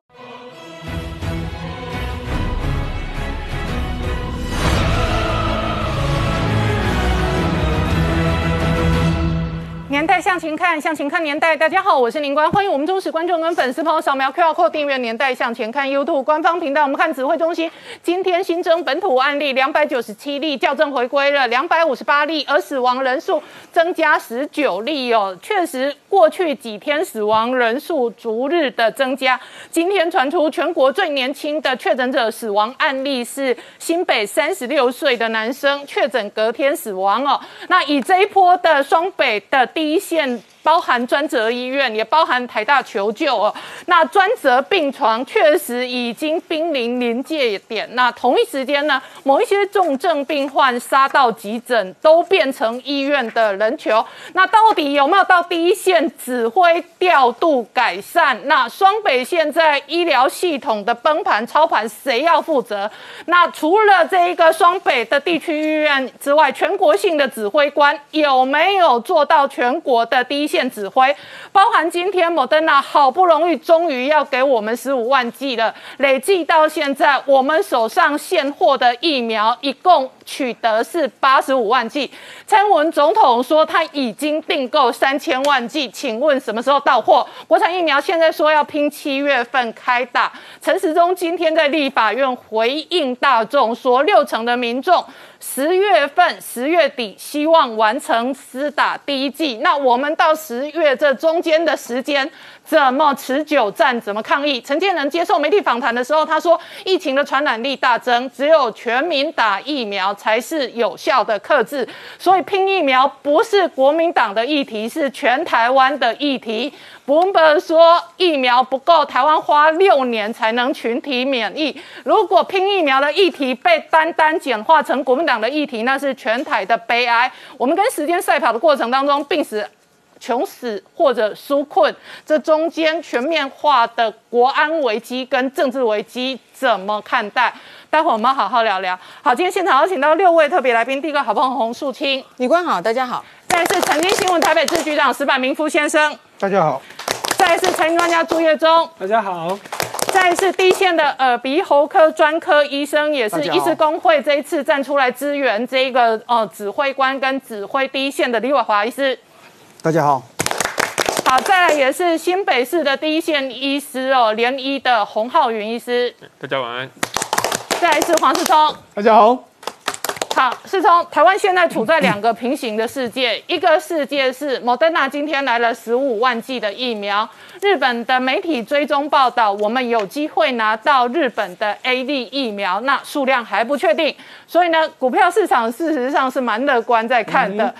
年代向前看，向前看年代。大家好，我是宁官，欢迎我们忠实观众跟粉丝朋友扫描 QR Code 订阅《年代向前看》YouTube 官方频道。我们看指挥中心今天新增本土案例两百九十七例，校正回归了两百五十八例，而死亡人数增加十九例哦。确实，过去几天死亡人数逐日的增加。今天传出全国最年轻的确诊者死亡案例是新北三十六岁的男生，确诊隔天死亡哦。那以这一波的双北的第一线。包含专责医院，也包含台大求救哦。那专责病床确实已经濒临临界点。那同一时间呢，某一些重症病患杀到急诊，都变成医院的人球。那到底有没有到第一线指挥调度改善？那双北现在医疗系统的崩盘操盘，谁要负责？那除了这一个双北的地区医院之外，全国性的指挥官有没有做到全国的第一？线指挥，包含今天莫德纳好不容易终于要给我们十五万剂了，累计到现在我们手上现货的疫苗一共取得是八十五万剂。蔡文总统说他已经订购三千万剂，请问什么时候到货？国产疫苗现在说要拼七月份开打。陈时中今天在立法院回应大众说，六成的民众。十月份、十月底，希望完成施打第一剂。那我们到十月这中间的时间，怎么持久战？怎么抗疫？陈建仁接受媒体访谈的时候，他说，疫情的传染力大增，只有全民打疫苗才是有效的克制。所以拼疫苗不是国民党的议题，是全台湾的议题。Bloomberg 说疫苗不够，台湾花六年才能群体免疫。如果拼疫苗的议题被单单简化成国民党的议题，那是全台的悲哀。我们跟时间赛跑的过程当中，病死、穷死或者纾困，这中间全面化的国安危机跟政治危机怎么看待？待会我们好好聊聊。好，今天现场邀请到六位特别来宾，第一个好朋友洪树清，李官好，大家好。再是曾经新闻台北支局长石柏明夫先生，大家好。再是财经专家朱月忠，大家好；再是第一线的耳鼻喉科专科医生，也是医师工会这一次站出来支援这一个呃指挥官跟指挥第一线的李伟华医师，大家好。好，再来也是新北市的第一线医师哦，联医的洪浩云医师，大家晚安。再来是黄世聪，大家好。好，世聪台湾现在处在两个平行的世界，[laughs] 一个世界是莫德纳今天来了十五万剂的疫苗，日本的媒体追踪报道，我们有机会拿到日本的 A D 疫苗，那数量还不确定，所以呢，股票市场事实上是蛮乐观在看的。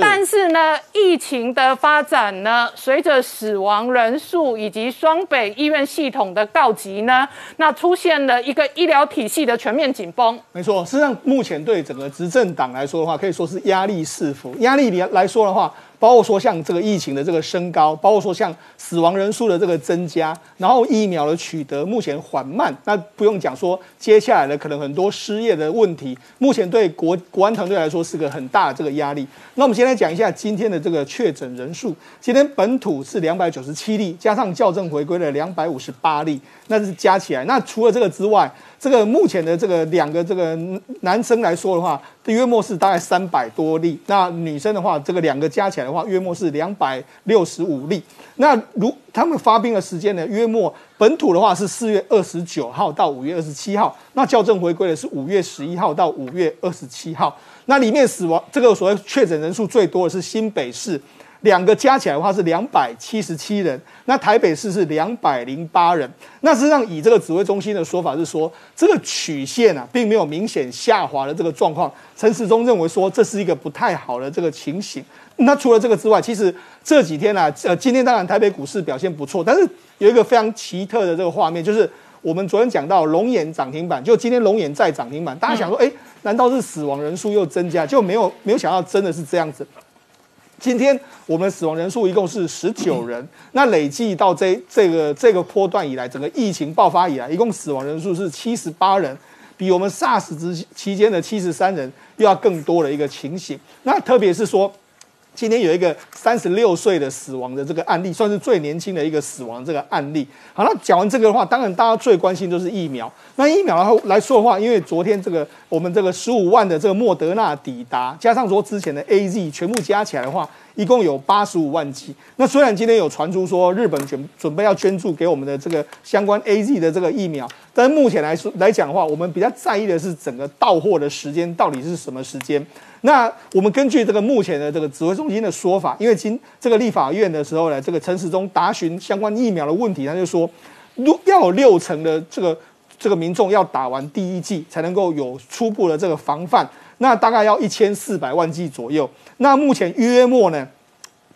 但是呢，疫情的发展呢，随着死亡人数以及双北医院系统的告急呢，那出现了一个医疗体系的全面紧绷。没错，实际上目前对整个执政党来说的话，可以说是压力四伏。压力来来说的话。包括说像这个疫情的这个升高，包括说像死亡人数的这个增加，然后疫苗的取得目前缓慢，那不用讲说接下来的可能很多失业的问题，目前对国国安团队来说是个很大的这个压力。那我们先来讲一下今天的这个确诊人数，今天本土是两百九十七例，加上校正回归的两百五十八例，那是加起来。那除了这个之外，这个目前的这个两个这个男生来说的话，约莫是大概三百多例。那女生的话，这个两个加起来的话，约莫是两百六十五例。那如他们发病的时间呢，约莫本土的话是四月二十九号到五月二十七号，那校正回归的是五月十一号到五月二十七号。那里面死亡这个所谓确诊人数最多的是新北市。两个加起来的话是两百七十七人，那台北市是两百零八人。那实际上以这个指挥中心的说法是说，这个曲线啊，并没有明显下滑的这个状况。陈时中认为说，这是一个不太好的这个情形。那除了这个之外，其实这几天呢，呃，今天当然台北股市表现不错，但是有一个非常奇特的这个画面，就是我们昨天讲到龙眼涨停板，就今天龙眼再涨停板，大家想说，哎，难道是死亡人。数又增加？就没有没有想到真的是这样子。今天我们死亡人数一共是十九人，那累计到这这个这个波段以来，整个疫情爆发以来，一共死亡人数是七十八人，比我们 SARS 之期间的七十三人又要更多的一个情形。那特别是说。今天有一个三十六岁的死亡的这个案例，算是最年轻的一个死亡这个案例。好，那讲完这个的话，当然大家最关心就是疫苗。那疫苗然后来说的话，因为昨天这个我们这个十五万的这个莫德纳抵达，加上说之前的 A Z 全部加起来的话，一共有八十五万剂。那虽然今天有传出说日本准准备要捐助给我们的这个相关 A Z 的这个疫苗，但是目前来说来讲的话，我们比较在意的是整个到货的时间到底是什么时间。那我们根据这个目前的这个指挥中心的说法，因为今这个立法院的时候呢，这个陈时中答询相关疫苗的问题，他就说，如要有六成的这个这个民众要打完第一剂，才能够有初步的这个防范，那大概要一千四百万剂左右。那目前约莫呢，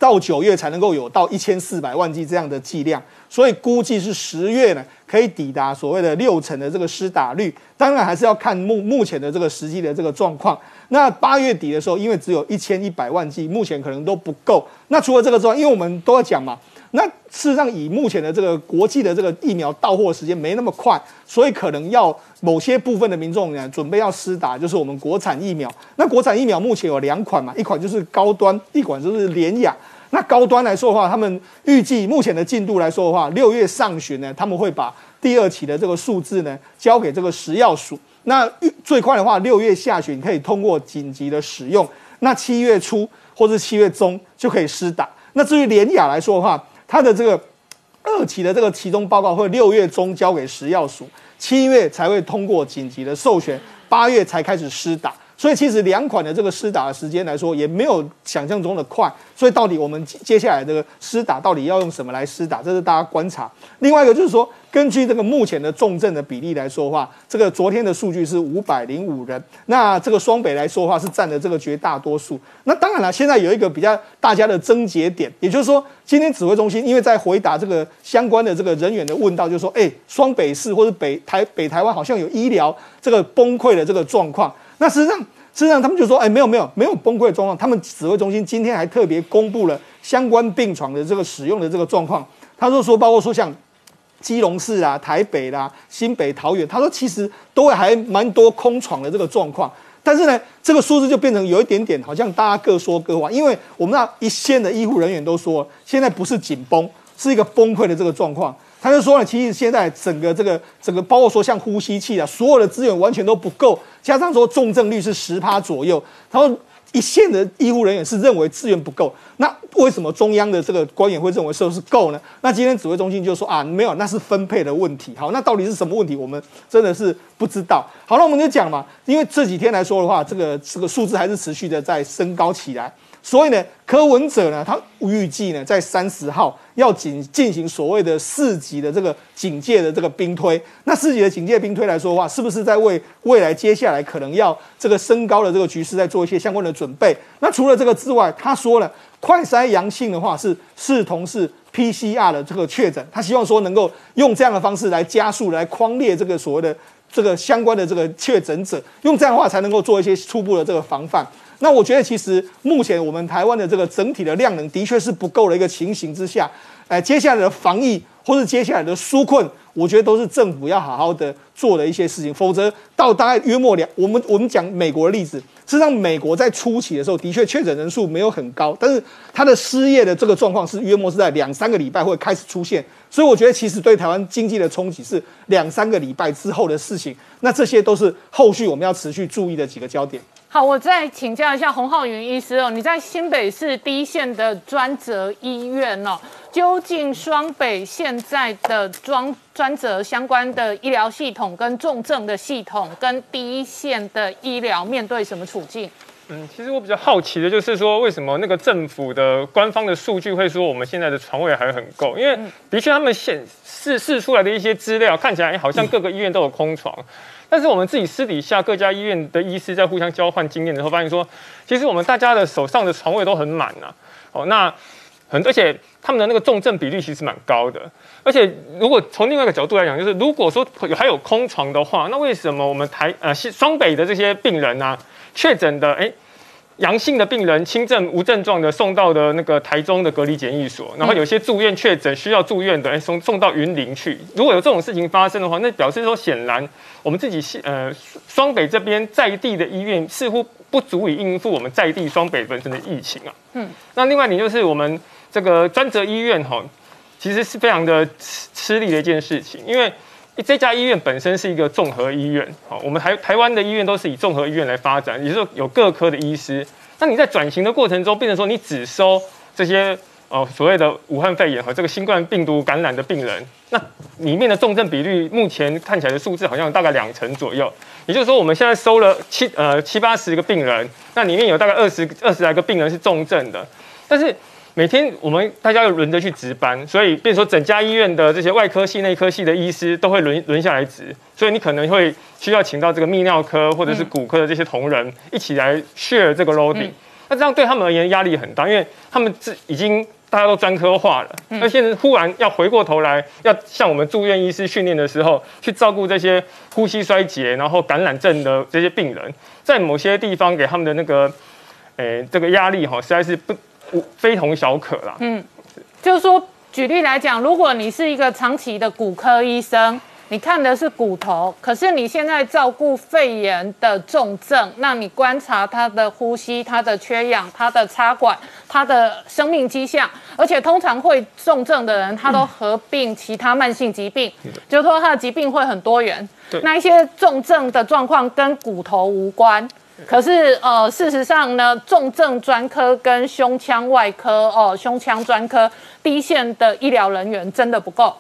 到九月才能够有到一千四百万剂这样的剂量，所以估计是十月呢可以抵达所谓的六成的这个施打率。当然还是要看目目前的这个实际的这个状况。那八月底的时候，因为只有一千一百万剂，目前可能都不够。那除了这个之外，因为我们都要讲嘛，那事实上以目前的这个国际的这个疫苗到货时间没那么快，所以可能要某些部分的民众呢准备要施打，就是我们国产疫苗。那国产疫苗目前有两款嘛，一款就是高端，一款就是联雅。那高端来说的话，他们预计目前的进度来说的话，六月上旬呢，他们会把第二期的这个数字呢交给这个食药署。那最快的话，六月下旬可以通过紧急的使用，那七月初或者七月中就可以施打。那至于联雅来说的话，它的这个二期的这个其中报告会六月中交给食药署，七月才会通过紧急的授权，八月才开始施打。所以其实两款的这个施打的时间来说，也没有想象中的快。所以到底我们接下来这个施打到底要用什么来施打，这是大家观察。另外一个就是说，根据这个目前的重症的比例来说话，这个昨天的数据是五百零五人。那这个双北来说话，是占的这个绝大多数。那当然了，现在有一个比较大家的症结点，也就是说，今天指挥中心因为在回答这个相关的这个人员的问到，就说，哎，双北市或者北台北台湾好像有医疗这个崩溃的这个状况。那实际上，实际上他们就说，哎，没有没有没有崩溃的状况。他们指挥中心今天还特别公布了相关病床的这个使用的这个状况。他就说，包括说像基隆市啊、台北啦、新北、桃园，他说其实都会还蛮多空床的这个状况。但是呢，这个数字就变成有一点点，好像大家各说各话。因为我们那一线的医护人员都说，现在不是紧绷，是一个崩溃的这个状况。他就说了，其实现在整个这个整个，包括说像呼吸器啊，所有的资源完全都不够，加上说重症率是十趴左右，他说一线的医护人员是认为资源不够。那为什么中央的这个官员会认为说是够呢？那今天指挥中心就说啊，没有，那是分配的问题。好，那到底是什么问题？我们真的是不知道。好了，我们就讲嘛，因为这几天来说的话，这个这个数字还是持续的在升高起来。所以呢，柯文哲呢，他预计呢，在三十号要进进行所谓的四级的这个警戒的这个兵推。那四级的警戒兵推来说的话，是不是在为未来接下来可能要这个升高的这个局势，在做一些相关的准备？那除了这个之外，他说了，快筛阳性的话是视同是 PCR 的这个确诊，他希望说能够用这样的方式来加速来框列这个所谓的这个相关的这个确诊者，用这样的话才能够做一些初步的这个防范。那我觉得，其实目前我们台湾的这个整体的量能的确是不够的一个情形之下，哎，接下来的防疫或者接下来的纾困，我觉得都是政府要好好的做的一些事情，否则到大概约莫两，我们我们讲美国的例子，事实上美国在初期的时候的确确诊人数没有很高，但是它的失业的这个状况是约莫是在两三个礼拜会开始出现，所以我觉得其实对台湾经济的冲击是两三个礼拜之后的事情，那这些都是后续我们要持续注意的几个焦点。好，我再请教一下洪浩云医师哦，你在新北市第一线的专责医院哦，究竟双北现在的专专责相关的医疗系统跟重症的系统跟第一线的医疗面对什么处境？嗯，其实我比较好奇的就是说，为什么那个政府的官方的数据会说我们现在的床位还很够？因为的确他们显示示出来的一些资料看起来好像各个医院都有空床。但是我们自己私底下各家医院的医师在互相交换经验的时候，发现说，其实我们大家的手上的床位都很满呐。哦，那很而且他们的那个重症比例其实蛮高的。而且如果从另外一个角度来讲，就是如果说有还有空床的话，那为什么我们台呃双北的这些病人呢确诊的哎阳性的病人轻症无症状的送到的那个台中的隔离检疫所，然后有些住院确诊需要住院的，哎送送到云林去。如果有这种事情发生的话，那表示说显然我们自己系呃双北这边在地的医院似乎不足以应付我们在地双北本身的疫情啊。嗯，那另外你就是我们这个专责医院哈，其实是非常的吃吃力的一件事情，因为。这家医院本身是一个综合医院，好，我们台台湾的医院都是以综合医院来发展，也就是说有各科的医师。那你在转型的过程中，变成说你只收这些哦所谓的武汉肺炎和这个新冠病毒感染的病人，那里面的重症比率目前看起来的数字好像大概两成左右。也就是说，我们现在收了七呃七八十个病人，那里面有大概二十二十来个病人是重症的，但是。每天我们大家又轮着去值班，所以变说整家医院的这些外科系、内科系的医师都会轮轮下来值，所以你可能会需要请到这个泌尿科或者是骨科的这些同仁一起来 share 这个 loading。那这样对他们而言压力很大，因为他们自已经大家都专科化了，那现在忽然要回过头来要像我们住院医师训练的时候去照顾这些呼吸衰竭然后感染症的这些病人，在某些地方给他们的那个诶这个压力哈，实在是不。非同小可啦。嗯，就是说，举例来讲，如果你是一个长期的骨科医生，你看的是骨头，可是你现在照顾肺炎的重症，那你观察他的呼吸、他的缺氧、他的插管、他的生命迹象，而且通常会重症的人，他都合并其他慢性疾病，就是说他的疾病会很多元。那一些重症的状况跟骨头无关。可是，呃，事实上呢，重症专科跟胸腔外科哦，胸腔专科第一线的医疗人员真的不够。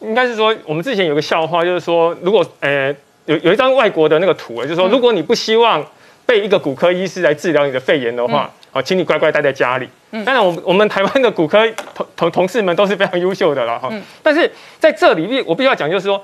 应该是说，我们之前有个笑话，就是说，如果呃有有一张外国的那个图，就是说，如果你不希望被一个骨科医师来治疗你的肺炎的话，哦，请你乖乖待在家里。嗯。当然，我我们台湾的骨科同同同事们都是非常优秀的了哈。嗯。但是在这里，我必须要讲，就是说。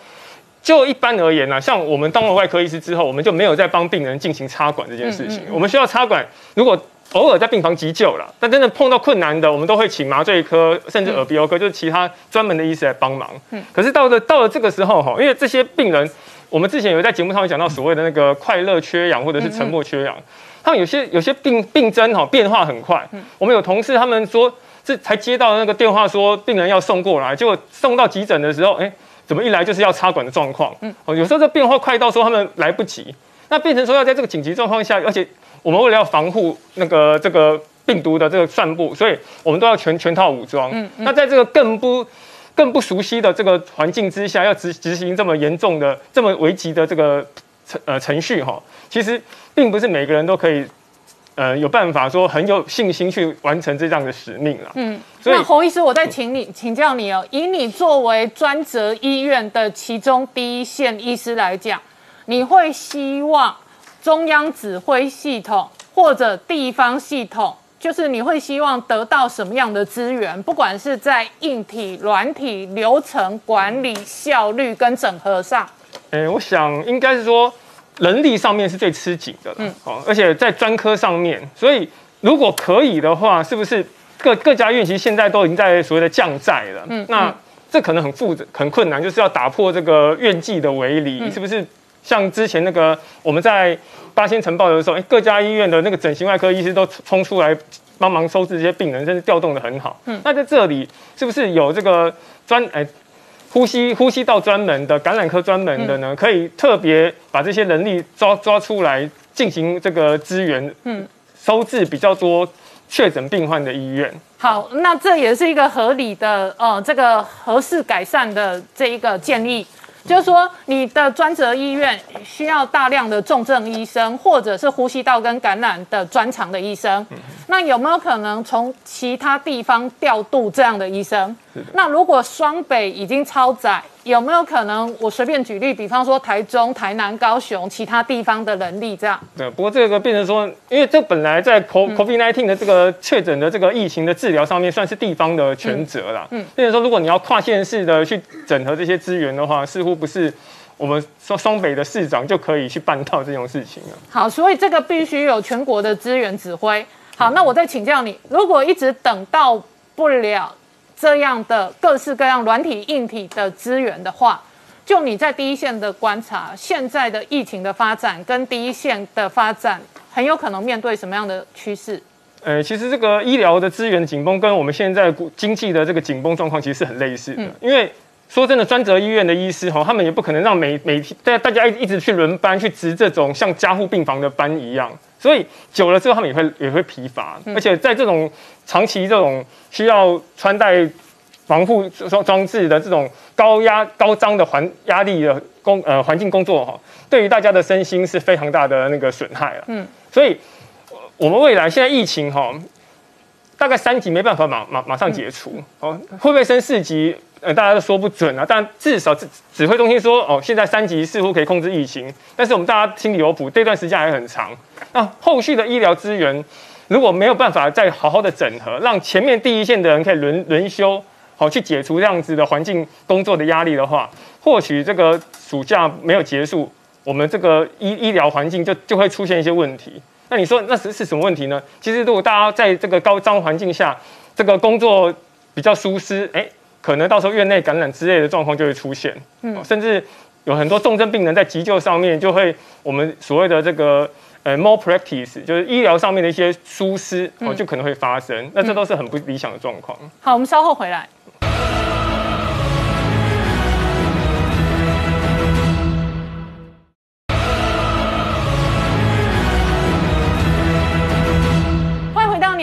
就一般而言呢，像我们当了外科医师之后，我们就没有再帮病人进行插管这件事情。我们需要插管，如果偶尔在病房急救了，但真的碰到困难的，我们都会请麻醉科甚至耳鼻喉科，就是其他专门的医师来帮忙。嗯。可是到了到了这个时候哈，因为这些病人，我们之前有在节目上面讲到所谓的那个快乐缺氧或者是沉默缺氧，他们有些有些病病症哈变化很快。嗯。我们有同事他们说，这才接到那个电话说病人要送过来，结果送到急诊的时候，哎。怎么一来就是要插管的状况？嗯，哦，有时候这变化快到说他们来不及，那变成说要在这个紧急状况下，而且我们为了要防护那个这个病毒的这个散布，所以我们都要全全套武装。嗯，那在这个更不更不熟悉的这个环境之下，要执执行这么严重的、这么危急的这个程呃程序哈，其实并不是每个人都可以。呃，有办法说很有信心去完成这样的使命了。嗯，那洪医师，我再请你请教你哦，以你作为专责医院的其中第一线医师来讲，你会希望中央指挥系统或者地方系统，就是你会希望得到什么样的资源？不管是在硬体、软体、流程管理、效率跟整合上。哎，我想应该是说。人力上面是最吃紧的，嗯，好，而且在专科上面，所以如果可以的话，是不是各各家院其实现在都已经在所谓的降债了？嗯，那这可能很复杂、很困难，就是要打破这个院际的围篱，是不是？像之前那个我们在八仙城报的时候，哎，各家医院的那个整形外科医师都冲出来帮忙收治这些病人，真是调动的很好。嗯，那在这里是不是有这个专哎？呼吸呼吸道专门的感染科专门的呢，可以特别把这些人力抓抓出来进行这个资源，嗯，收治比较多确诊病患的医院。好，那这也是一个合理的呃，这个合适改善的这一个建议。就是说，你的专责医院需要大量的重症医生，或者是呼吸道跟感染的专长的医生。那有没有可能从其他地方调度这样的医生？那如果双北已经超载？有没有可能？我随便举例，比方说台中、台南、高雄其他地方的人力这样。对，不过这个变成说，因为这本来在 COVID-19 的这个确诊的这个疫情的治疗上面，算是地方的全责啦。嗯。变成说，如果你要跨县市的去整合这些资源的话，似乎不是我们双双北的市长就可以去办到这种事情了。好，所以这个必须有全国的资源指挥。好，那我再请教你，如果一直等到不了。这样的各式各样软体、硬体的资源的话，就你在第一线的观察，现在的疫情的发展跟第一线的发展很有可能面对什么样的趋势？呃，其实这个医疗的资源紧绷跟我们现在经济的这个紧绷状况其实是很类似的，因为。说真的，专责医院的医师哈，他们也不可能让每每天大大家一一直去轮班去值这种像加护病房的班一样，所以久了之后他们也会也会疲乏，而且在这种长期这种需要穿戴防护装装置的这种高压高张的环压力的工呃环境工作哈，对于大家的身心是非常大的那个损害了。嗯，所以我们未来现在疫情哈，大概三级没办法马马马上解除。哦，会不会升四级？呃，大家都说不准啊，但至少指指挥中心说，哦，现在三级似乎可以控制疫情，但是我们大家心里有谱，这段时间还很长。那后续的医疗资源如果没有办法再好好的整合，让前面第一线的人可以轮轮休，好去解除这样子的环境工作的压力的话，或许这个暑假没有结束，我们这个医医疗环境就就会出现一些问题。那你说那是是什么问题呢？其实如果大家在这个高张环境下，这个工作比较舒适，哎。可能到时候院内感染之类的状况就会出现，嗯，甚至有很多重症病人在急救上面就会我们所谓的这个呃 more practice，就是医疗上面的一些疏失哦，就可能会发生，那这都是很不理想的状况。好，我们稍后回来。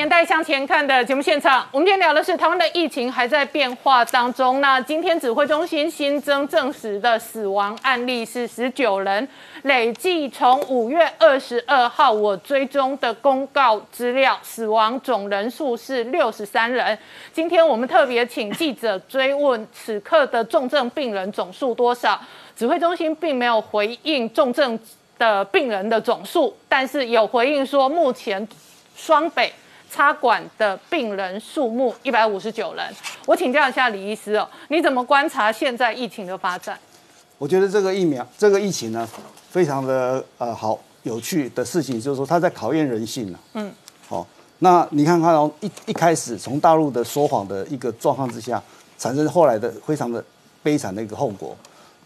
年代向前看的节目现场，我们今天聊的是台湾的疫情还在变化当中。那今天指挥中心新增证实的死亡案例是十九人，累计从五月二十二号我追踪的公告资料，死亡总人数是六十三人。今天我们特别请记者追问此刻的重症病人总数多少，指挥中心并没有回应重症的病人的总数，但是有回应说目前双北。插管的病人数目一百五十九人，我请教一下李医师哦，你怎么观察现在疫情的发展？我觉得这个疫苗，这个疫情呢，非常的呃好有趣的事情，就是说它在考验人性了。嗯，好，那你看看哦，一一开始从大陆的说谎的一个状况之下，产生后来的非常的悲惨的一个后果。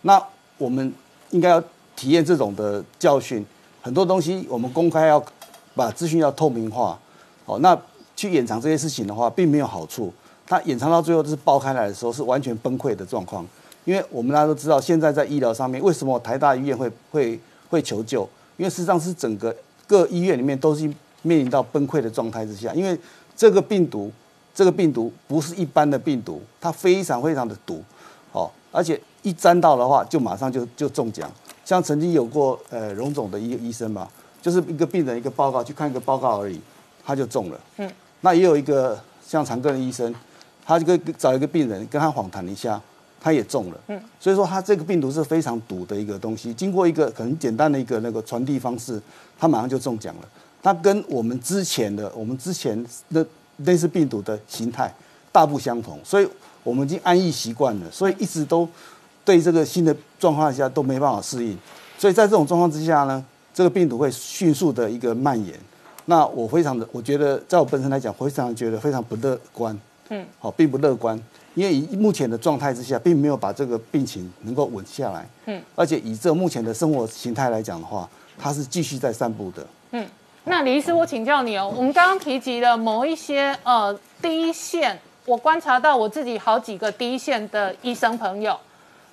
那我们应该要体验这种的教训，很多东西我们公开要把资讯要透明化。哦，那去掩藏这些事情的话，并没有好处。它掩藏到最后就是爆开来的时候，是完全崩溃的状况。因为我们大家都知道，现在在医疗上面，为什么台大医院会会会求救？因为事实上是整个各医院里面都是面临到崩溃的状态之下。因为这个病毒，这个病毒不是一般的病毒，它非常非常的毒。哦，而且一沾到的话，就马上就就中奖。像曾经有过呃荣总的一个医生嘛，就是一个病人一个报告去看一个报告而已。他就中了，嗯，那也有一个像长庚的医生，他就跟找一个病人跟他访谈一下，他也中了，嗯，所以说他这个病毒是非常毒的一个东西，经过一个很简单的一个那个传递方式，他马上就中奖了。它跟我们之前的我们之前的类似病毒的形态大不相同，所以我们已经安逸习惯了，所以一直都对这个新的状况下都没办法适应，所以在这种状况之下呢，这个病毒会迅速的一个蔓延。那我非常的，我觉得在我本身来讲，非常觉得非常不乐观，嗯，好，并不乐观，因为以目前的状态之下，并没有把这个病情能够稳下来，嗯，而且以这目前的生活形态来讲的话，它是继续在散步的，嗯，那李医师，我请教你哦，我们刚刚提及了某一些呃第一线，我观察到我自己好几个第一线的医生朋友，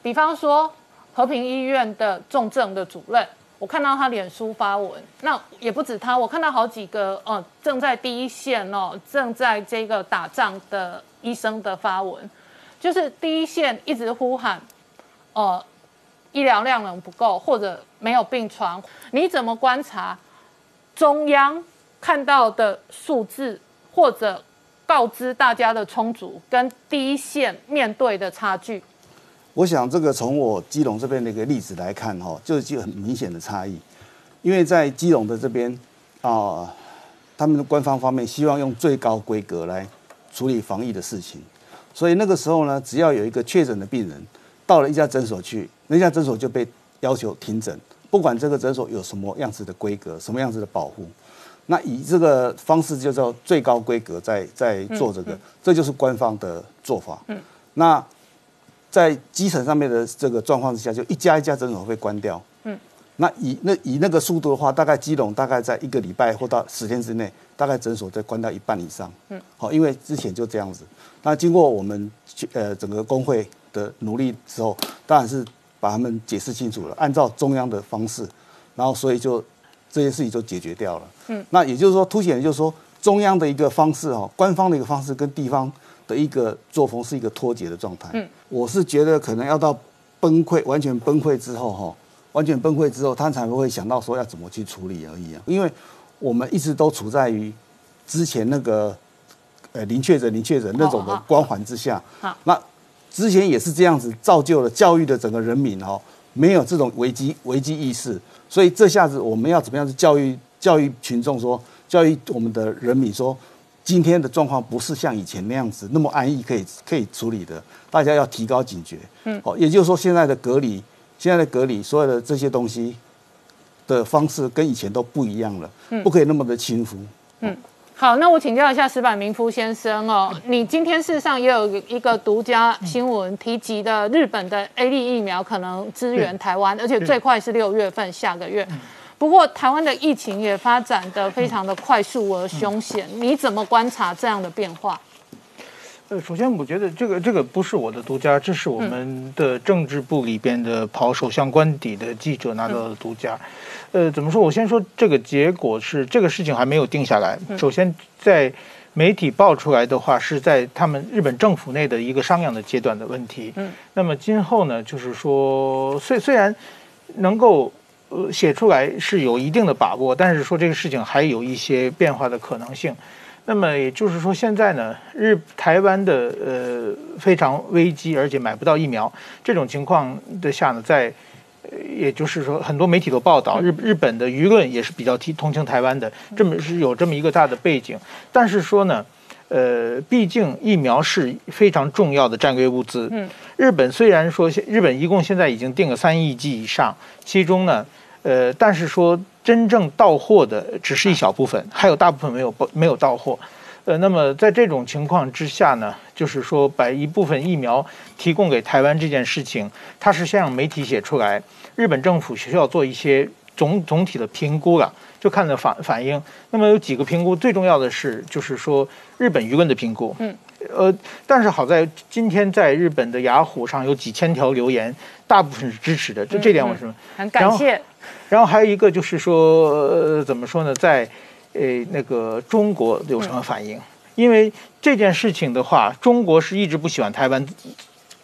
比方说和平医院的重症的主任。我看到他脸书发文，那也不止他，我看到好几个呃正在第一线哦，正在这个打仗的医生的发文，就是第一线一直呼喊，呃，医疗量能不够或者没有病床，你怎么观察中央看到的数字或者告知大家的充足，跟第一线面对的差距？我想这个从我基隆这边的一个例子来看，哈，就是有很明显的差异。因为在基隆的这边啊，他们的官方方面希望用最高规格来处理防疫的事情，所以那个时候呢，只要有一个确诊的病人到了一家诊所去，那家诊所就被要求停诊，不管这个诊所有什么样子的规格、什么样子的保护，那以这个方式就叫最高规格在在做这个，这就是官方的做法。嗯，那。在基层上面的这个状况之下，就一家一家诊所会关掉。嗯，那以那以那个速度的话，大概基隆大概在一个礼拜或到十天之内，大概诊所再关掉一半以上。嗯，好，因为之前就这样子。那经过我们呃整个工会的努力之后，当然是把他们解释清楚了，按照中央的方式，然后所以就这些事情就解决掉了。嗯，那也就是说，凸显的就是说中央的一个方式哦，官方的一个方式跟地方的一个作风是一个脱节的状态。嗯，我是觉得可能要到崩溃完全崩溃之后哈。完全崩溃之后，他才会想到说要怎么去处理而已啊！因为我们一直都处在于之前那个呃零确诊、零确诊那种的光环之下。好，那之前也是这样子造就了教育的整个人民哦，没有这种危机危机意识。所以这下子我们要怎么样去教育教育群众说，教育我们的人民说，今天的状况不是像以前那样子那么安逸可以可以处理的，大家要提高警觉。嗯，哦，也就是说现在的隔离。现在的隔离，所有的这些东西的方式跟以前都不一样了，不可以那么的轻浮。嗯，好，那我请教一下石板明夫先生哦，你今天事实上也有一个独家新闻提及的日本的 A 类疫苗可能支援台湾，而且最快是六月份，下个月。不过台湾的疫情也发展的非常的快速而凶险，你怎么观察这样的变化？呃，首先我觉得这个这个不是我的独家，这是我们的政治部里边的跑首相官邸的记者拿到的独家。呃，怎么说？我先说这个结果是这个事情还没有定下来。首先，在媒体爆出来的话，是在他们日本政府内的一个商量的阶段的问题。嗯。那么今后呢，就是说，虽虽然能够呃写出来是有一定的把握，但是说这个事情还有一些变化的可能性。那么也就是说，现在呢，日台湾的呃非常危机，而且买不到疫苗这种情况的下呢，在，也就是说，很多媒体都报道，日日本的舆论也是比较提同情台湾的，这么是有这么一个大的背景。但是说呢，呃，毕竟疫苗是非常重要的战略物资。嗯。日本虽然说，日本一共现在已经订了三亿剂以上，其中呢，呃，但是说。真正到货的只是一小部分，还有大部分没有没有到货。呃，那么在这种情况之下呢，就是说把一部分疫苗提供给台湾这件事情，它是先让媒体写出来，日本政府需要做一些总总体的评估了，就看的反反应。那么有几个评估，最重要的是就是说日本舆论的评估。嗯。呃，但是好在今天在日本的雅虎上有几千条留言，大部分是支持的，就这点我是很感谢。然后还有一个就是说，呃，怎么说呢，在呃那个中国有什么反应？因为这件事情的话，中国是一直不喜欢台湾，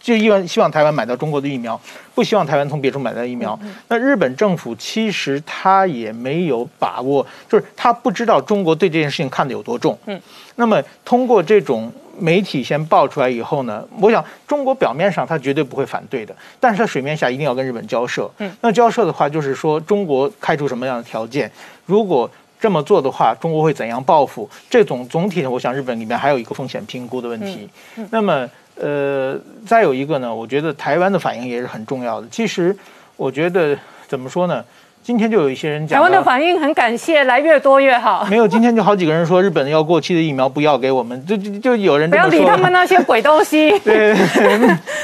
就希望希望台湾买到中国的疫苗，不希望台湾从别处买到疫苗。那日本政府其实他也没有把握，就是他不知道中国对这件事情看得有多重。嗯，那么通过这种。媒体先爆出来以后呢，我想中国表面上他绝对不会反对的，但是他水面下一定要跟日本交涉。嗯，那交涉的话，就是说中国开出什么样的条件，如果这么做的话，中国会怎样报复？这种总体的，我想日本里面还有一个风险评估的问题。那么，呃，再有一个呢，我觉得台湾的反应也是很重要的。其实，我觉得怎么说呢？今天就有一些人讲，台湾的反应很感谢，来越多越好。[laughs] 没有，今天就好几个人说日本要过期的疫苗不要给我们，就就就有人不要理他们那些鬼东西。[laughs] 对，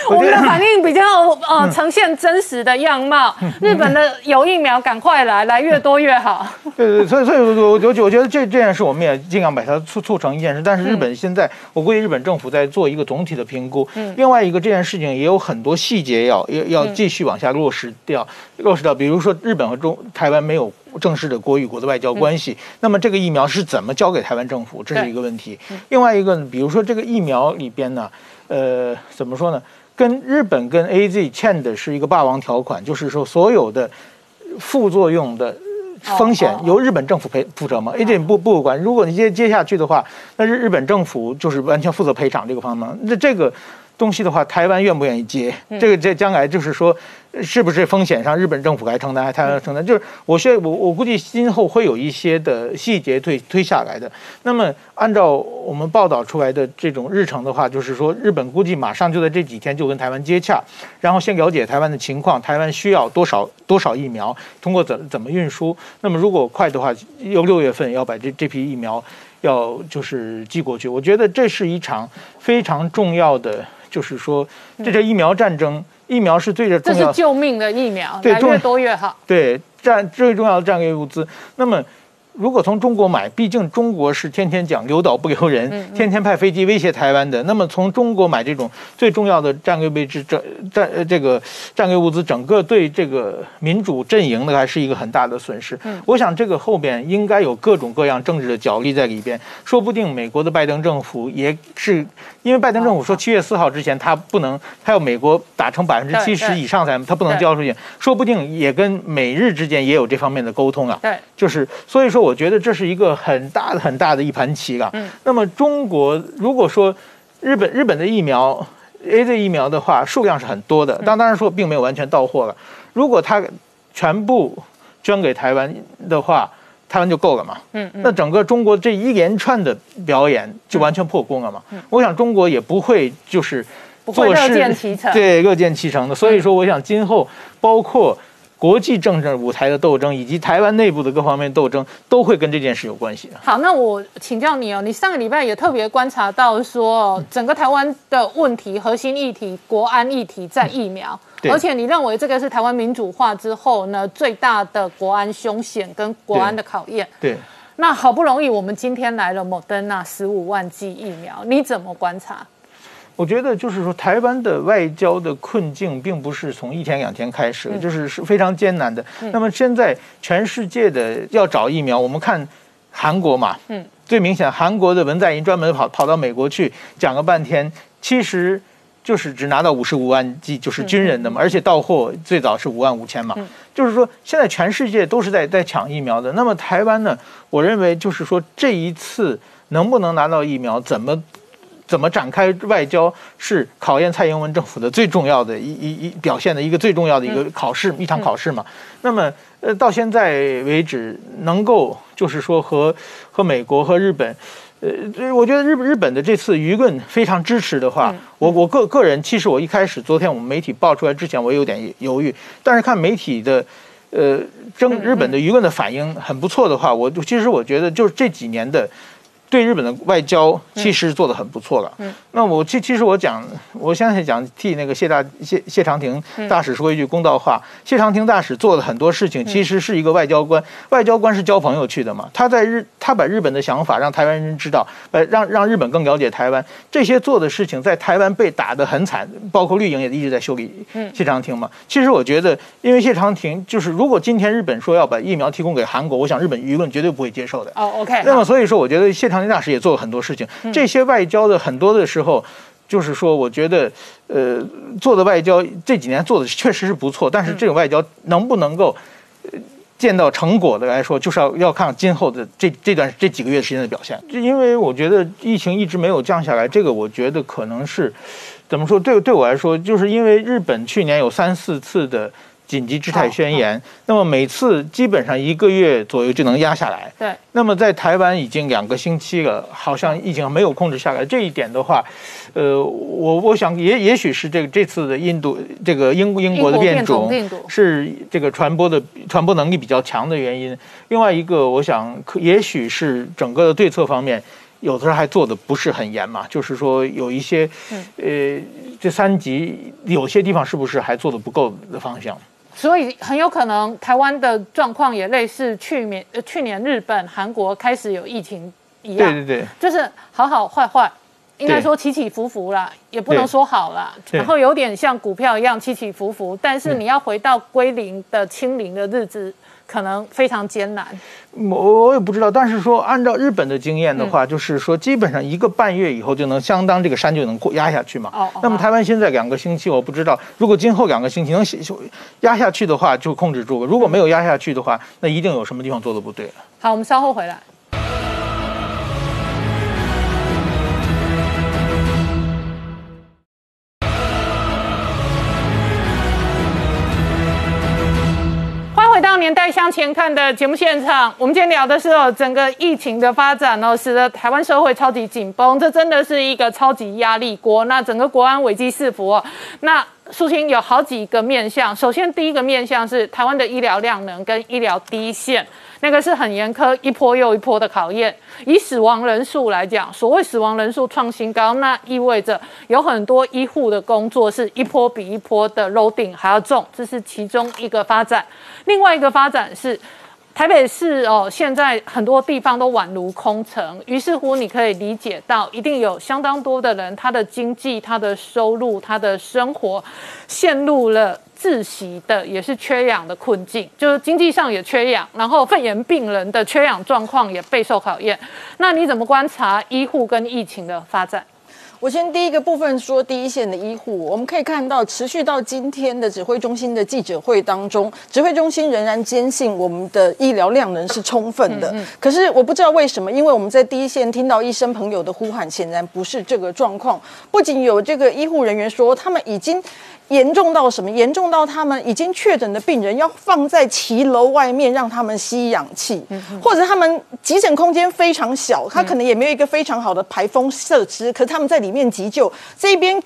我们的反应比较 [laughs] 呃呈现真实的样貌。日本的有疫苗，赶快来，来越多越好。对对，所以所以我我我觉得这这件事我们也尽量把它促促成一件事。但是日本现在，我估计日本政府在做一个总体的评估。嗯。另外一个这件事情也有很多细节要要要继续往下落实掉，落实掉。比如说日本和中。台湾没有正式的国与国的外交关系，那么这个疫苗是怎么交给台湾政府？这是一个问题。另外一个，比如说这个疫苗里边呢，呃，怎么说呢？跟日本跟 A Z 欠的是一个霸王条款，就是说所有的副作用的风险由日本政府赔负责吗？A Z 不不管，如果你接接下去的话，那日日本政府就是完全负责赔偿这个方面。那这个。东西的话，台湾愿不愿意接？这个这将来就是说，是不是风险上日本政府该承担，还是台湾承担？就是我现我我估计今后会有一些的细节推推下来的。那么按照我们报道出来的这种日程的话，就是说日本估计马上就在这几天就跟台湾接洽，然后先了解台湾的情况，台湾需要多少多少疫苗，通过怎怎么运输。那么如果快的话，要六月份要把这这批疫苗要就是寄过去。我觉得这是一场非常重要的。就是说，这叫疫苗战争，疫苗是最重要，这是救命的疫苗，对，越多越好。对，战最重要的战略物资。那么。如果从中国买，毕竟中国是天天讲留岛不留人，天天派飞机威胁台湾的。那么从中国买这种最重要的战略位置、战战这个战略物资，整个对这个民主阵营的还是一个很大的损失。我想这个后边应该有各种各样政治的角力在里边，说不定美国的拜登政府也是因为拜登政府说七月四号之前他不能，他要美国打成百分之七十以上才他不能交出去，说不定也跟美日之间也有这方面的沟通啊。对，就是所以说。我觉得这是一个很大的、很大的一盘棋啊。嗯。那么中国如果说日本日本的疫苗 A Z 疫苗的话，数量是很多的，但当然说并没有完全到货了。如果它全部捐给台湾的话，台湾就够了嘛？嗯嗯。那整个中国这一连串的表演就完全破功了嘛？嗯。我想中国也不会就是做事乐见其成，对，乐见其成的。所以说，我想今后包括。国际政治舞台的斗争，以及台湾内部的各方面斗争，都会跟这件事有关系。好，那我请教你哦，你上个礼拜也特别观察到说，整个台湾的问题核心议题、国安议题在疫苗，而且你认为这个是台湾民主化之后呢最大的国安凶险跟国安的考验。对。那好不容易我们今天来了莫德纳十五万剂疫苗，你怎么观察？我觉得就是说，台湾的外交的困境并不是从一天两天开始，就是是非常艰难的。那么现在全世界的要找疫苗，我们看韩国嘛，嗯，最明显，韩国的文在寅专门跑跑到美国去讲了半天，其实就是只拿到五十五万剂，就是军人的嘛，而且到货最早是五万五千嘛，就是说现在全世界都是在在抢疫苗的。那么台湾呢，我认为就是说这一次能不能拿到疫苗，怎么？怎么展开外交是考验蔡英文政府的最重要的一一一表现的一个最重要的一个考试一场考试嘛？那么呃到现在为止能够就是说和和美国和日本，呃我觉得日日本的这次舆论非常支持的话，我我个个人其实我一开始昨天我们媒体爆出来之前我有点犹豫，但是看媒体的呃争日本的舆论的反应很不错的话，我其实我觉得就是这几年的。对日本的外交其实做的很不错了。嗯，那我其其实我讲，我现在讲替那个谢大谢谢长廷大使说一句公道话。谢长廷大使做的很多事情，其实是一个外交官。外交官是交朋友去的嘛？他在日，他把日本的想法让台湾人知道，呃，让让日本更了解台湾。这些做的事情，在台湾被打得很惨，包括绿营也一直在修理谢长廷嘛。其实我觉得，因为谢长廷就是，如果今天日本说要把疫苗提供给韩国，我想日本舆论绝对不会接受的。哦，OK。那么所以说，我觉得谢长。大使也做了很多事情，这些外交的很多的时候，就是说，我觉得，呃，做的外交这几年做的确实是不错，但是这种外交能不能够见到成果的来说，就是要要看今后的这这段这几个月时间的表现。就因为我觉得疫情一直没有降下来，这个我觉得可能是怎么说？对对我来说，就是因为日本去年有三四次的。紧急事态宣言，那么每次基本上一个月左右就能压下来。对，那么在台湾已经两个星期了，好像疫情没有控制下来。这一点的话，呃，我我想也也许是这个这次的印度这个英英国的变种是这个传播的传播能力比较强的原因。另外一个，我想可也许是整个的对策方面，有的时候还做的不是很严嘛，就是说有一些，呃，这三级有些地方是不是还做的不够的方向？所以很有可能台湾的状况也类似去年呃去年日本韩国开始有疫情一样，对对对，就是好好坏坏，应该说起起伏伏啦，也不能说好啦，然后有点像股票一样起起伏伏，但是你要回到归零的清零的日子。可能非常艰难，我我也不知道，但是说按照日本的经验的话，就是说基本上一个半月以后就能相当这个山就能过压下去嘛。哦。那么台湾现在两个星期，我不知道，如果今后两个星期能压下去的话，就控制住了；如果没有压下去的话，那一定有什么地方做的不对了。好，我们稍后回来。年代向前看的节目现场，我们今天聊的是哦，整个疫情的发展哦，使得台湾社会超级紧绷，这真的是一个超级压力锅。那整个国安危机四伏哦，那苏青有好几个面向。首先，第一个面向是台湾的医疗量能跟医疗底线，那个是很严苛，一波又一波的考验。以死亡人数来讲，所谓死亡人数创新高，那意味着有很多医护的工作是一波比一波的楼顶还要重，这是其中一个发展。另外一个发展是。台北市哦，现在很多地方都宛如空城，于是乎你可以理解到，一定有相当多的人，他的经济、他的收入、他的生活陷入了窒息的，也是缺氧的困境，就是经济上也缺氧，然后肺炎病人的缺氧状况也备受考验。那你怎么观察医护跟疫情的发展？我先第一个部分说第一线的医护，我们可以看到持续到今天的指挥中心的记者会当中，指挥中心仍然坚信我们的医疗量能是充分的。可是我不知道为什么，因为我们在第一线听到医生朋友的呼喊，显然不是这个状况。不仅有这个医护人员说，他们已经。严重到什么？严重到他们已经确诊的病人要放在骑楼外面让他们吸氧气，或者他们急诊空间非常小，他可能也没有一个非常好的排风设施，可是他们在里面急救，这边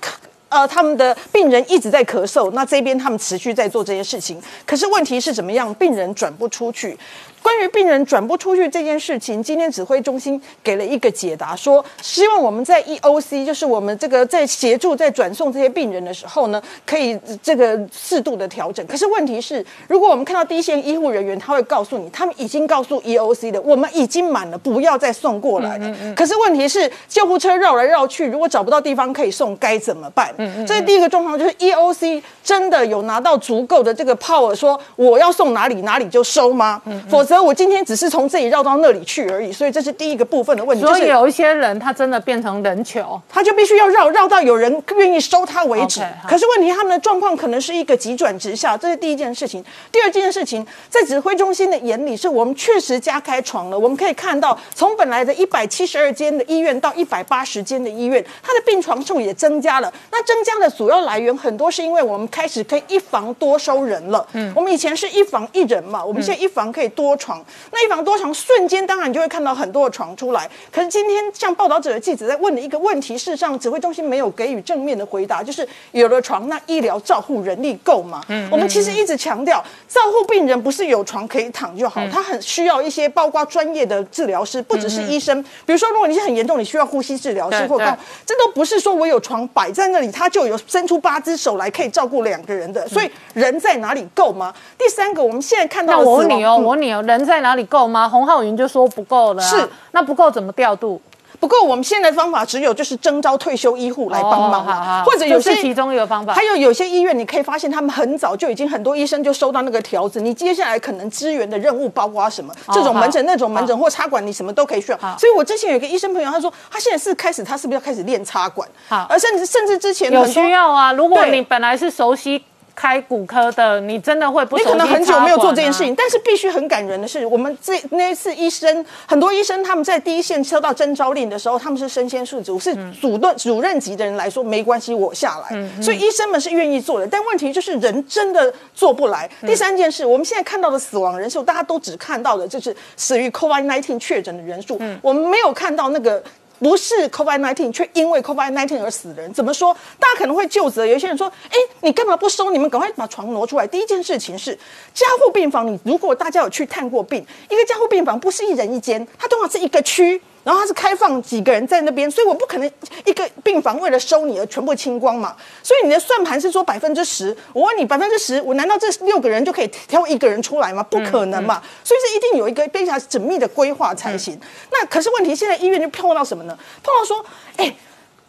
呃他们的病人一直在咳嗽，那这边他们持续在做这些事情，可是问题是怎么样？病人转不出去。关于病人转不出去这件事情，今天指挥中心给了一个解答，说希望我们在 EOC，就是我们这个在协助在转送这些病人的时候呢，可以这个适度的调整。可是问题是，如果我们看到第一线医护人员，他会告诉你，他们已经告诉 EOC 的，我们已经满了，不要再送过来了。可是问题是，救护车绕来绕去，如果找不到地方可以送，该怎么办？这是第一个状况，就是 EOC 真的有拿到足够的这个 power，说我要送哪里哪里就收吗？否则。我今天只是从这里绕到那里去而已，所以这是第一个部分的问题。所以有一些人他真的变成人球，他就必须要绕绕到有人愿意收他为止。可是问题他们的状况可能是一个急转直下，这是第一件事情。第二件事情，在指挥中心的眼里，是我们确实加开床了。我们可以看到，从本来的一百七十二间的医院到一百八十间的医院，它的病床数也增加了。那增加的主要来源很多是因为我们开始可以一房多收人了。嗯，我们以前是一房一人嘛，我们现在一房可以多床。那一房多床，瞬间当然你就会看到很多的床出来。可是今天像报道者的记者在问的一个问题，事实上指挥中心没有给予正面的回答，就是有了床，那医疗照护人力够吗？嗯，我们其实一直强调，照护病人不是有床可以躺就好，他很需要一些包括专业的治疗师，不只是医生。比如说，如果你是很严重，你需要呼吸治疗师，或者这都不是说我有床摆在那里，他就有伸出八只手来可以照顾两个人的。所以人在哪里够吗？第三个，我们现在看到，我问你哦，我问你哦，人在哪？哪里够吗？洪浩云就说不够了。是，那不够怎么调度？不过，我们现在的方法只有就是征召退休医护来帮忙，或者有些其中一个方法。还有有些医院，你可以发现他们很早就已经很多医生就收到那个条子，你接下来可能支援的任务包括什么？这种门诊、那种门诊或插管，你什么都可以需要。所以我之前有个医生朋友，他说他现在是开始，他是不是要开始练插管？好，而甚至甚至之前有需要啊。如果你本来是熟悉。开骨科的，你真的会不？你可能很久没有做这件事情，但是必须很感人的是，我们这那一次医生，很多医生他们在第一线收到征召令的时候，他们是身先士卒，是主任主任级的人来说没关系，我下来。所以医生们是愿意做的，但问题就是人真的做不来。第三件事，我们现在看到的死亡人数，大家都只看到的就是死于 COVID-19 确诊的人数，我们没有看到那个。不是 COVID-19，却因为 COVID-19 而死人，怎么说？大家可能会就责。有些人说：“哎，你干嘛不收？你们赶快把床挪出来。”第一件事情是，加护病房，你如果大家有去探过病，一个加护病房不是一人一间，它通常是一个区。然后它是开放几个人在那边，所以我不可能一个病房为了收你而全部清光嘛。所以你的算盘是说百分之十，我问你百分之十，我难道这六个人就可以挑一个人出来吗？不可能嘛。所以这一定有一个非常缜密的规划才行。那可是问题，现在医院就碰到什么呢？碰到说，哎，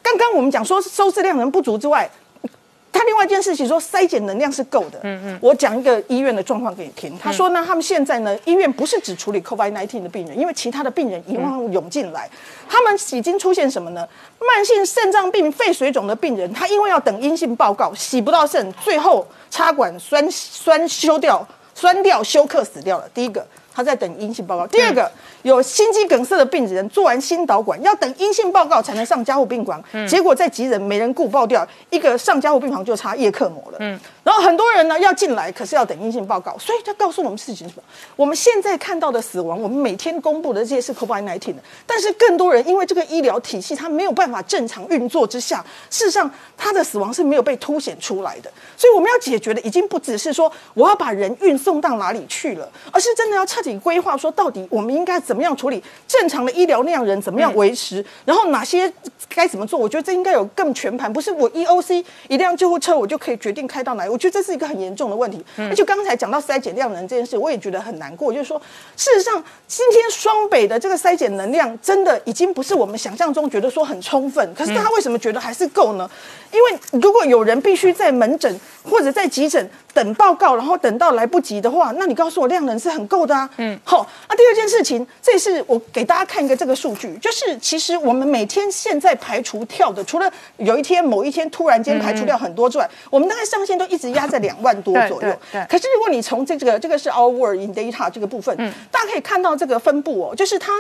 刚刚我们讲说收治量能不足之外。他另外一件事情说筛检能量是够的。嗯嗯，我讲一个医院的状况给你听。他说呢，他们现在呢，医院不是只处理 COVID-19 的病人，因为其他的病人一望涌进来，他们已经出现什么呢？慢性肾脏病、肺水肿的病人，他因为要等阴性报告，洗不到肾，最后插管栓栓修掉，栓掉休克死掉了。第一个。他在等阴性报告。第二个，有心肌梗塞的病人做完心导管，要等阴性报告才能上加护病房，结果在急诊没人顾，爆掉一个上加护病房就差叶克膜了。嗯，然后很多人呢要进来，可是要等阴性报告，所以他告诉我们事情是什么？我们现在看到的死亡，我们每天公布的这些是 COVID-19 的，但是更多人因为这个医疗体系它没有办法正常运作之下，事实上他的死亡是没有被凸显出来的。所以我们要解决的已经不只是说我要把人运送到哪里去了，而是真的要彻底规划说到底我们应该怎么样处理正常的医疗量人怎么样维持，然后哪些该怎么做？我觉得这应该有更全盘，不是我 EOC 一辆救护车我就可以决定开到哪里。我觉得这是一个很严重的问题。而且刚才讲到筛检量人这件事，我也觉得很难过，就是说事实上今天双北的这个筛检能量真的已经不是我们想象中觉得说很充分，可是他为什么觉得还是够呢？因为如果有人必须在门诊或者在急诊等报告，然后等到来不及的话，那你告诉我量能是很够的啊。嗯，好。那第二件事情，这也是我给大家看一个这个数据，就是其实我们每天现在排除跳的，除了有一天某一天突然间排除掉很多之外，我们大概上限都一直压在两万多左右。可是如果你从这个这个是 our word in data 这个部分，大家可以看到这个分布哦，就是它。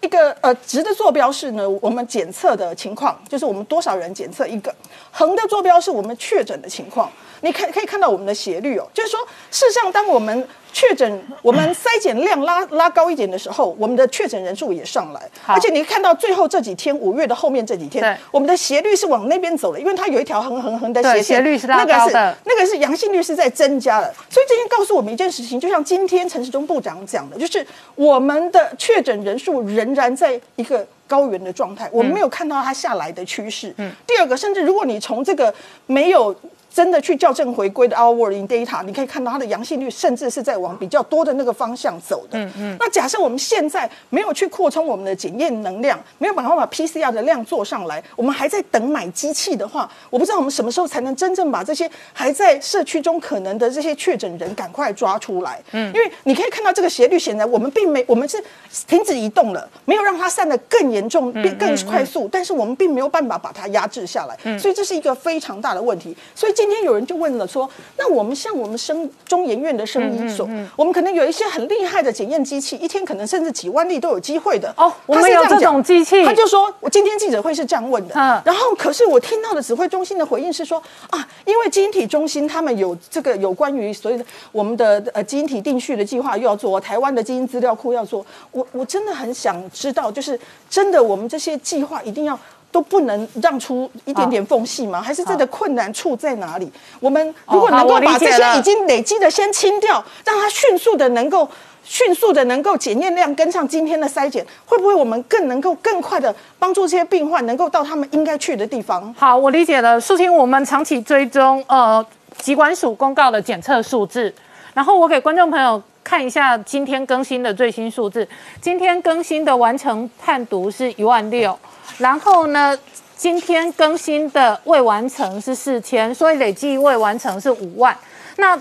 一个呃直的坐标是呢，我们检测的情况，就是我们多少人检测一个；横的坐标是我们确诊的情况。你可可以看到我们的斜率哦，就是说，事实上，当我们确诊，我们筛检量拉拉高一点的时候，我们的确诊人数也上来。而且你看到最后这几天，五月的后面这几天，我们的斜率是往那边走了，因为它有一条横横横的斜线，斜率是拉高的，那个是阳性率是在增加的。所以这天告诉我们一件事情，就像今天陈时中部长讲的，就是我们的确诊人数仍然在一个高原的状态，我们没有看到它下来的趋势。嗯。第二个，甚至如果你从这个没有。真的去校正回归的 our World in data，你可以看到它的阳性率甚至是在往比较多的那个方向走的。嗯嗯。那假设我们现在没有去扩充我们的检验能量，没有办法把 PCR 的量做上来，我们还在等买机器的话，我不知道我们什么时候才能真正把这些还在社区中可能的这些确诊人赶快抓出来。嗯。因为你可以看到这个斜率，显然我们并没，我们是停止移动了，没有让它散得更严重、变更快速，但是我们并没有办法把它压制下来。嗯。所以这是一个非常大的问题。所以今天有人就问了说，那我们像我们生中研院的生医所，我们可能有一些很厉害的检验机器，一天可能甚至几万例都有机会的。哦，我们有这种机器。他就说，我今天记者会是这样问的。嗯，然后可是我听到的指挥中心的回应是说，啊，因为基因体中心他们有这个有关于所谓的我们的呃基因体定序的计划又要做，台湾的基因资料库要做。我我真的很想知道，就是真的我们这些计划一定要。都不能让出一点点缝隙吗？还是这个困难处在哪里？我们如果能够把这些已经累积的先清掉，让它迅速的能够迅速的能够检验量跟上今天的筛检，会不会我们更能够更快的帮助这些病患能够到他们应该去的地方？好，我理解了。苏婷，我们长期追踪呃疾管署公告的检测数字，然后我给观众朋友看一下今天更新的最新数字。今天更新的完成判读是一万六。然后呢，今天更新的未完成是四千，所以累计未完成是五万。那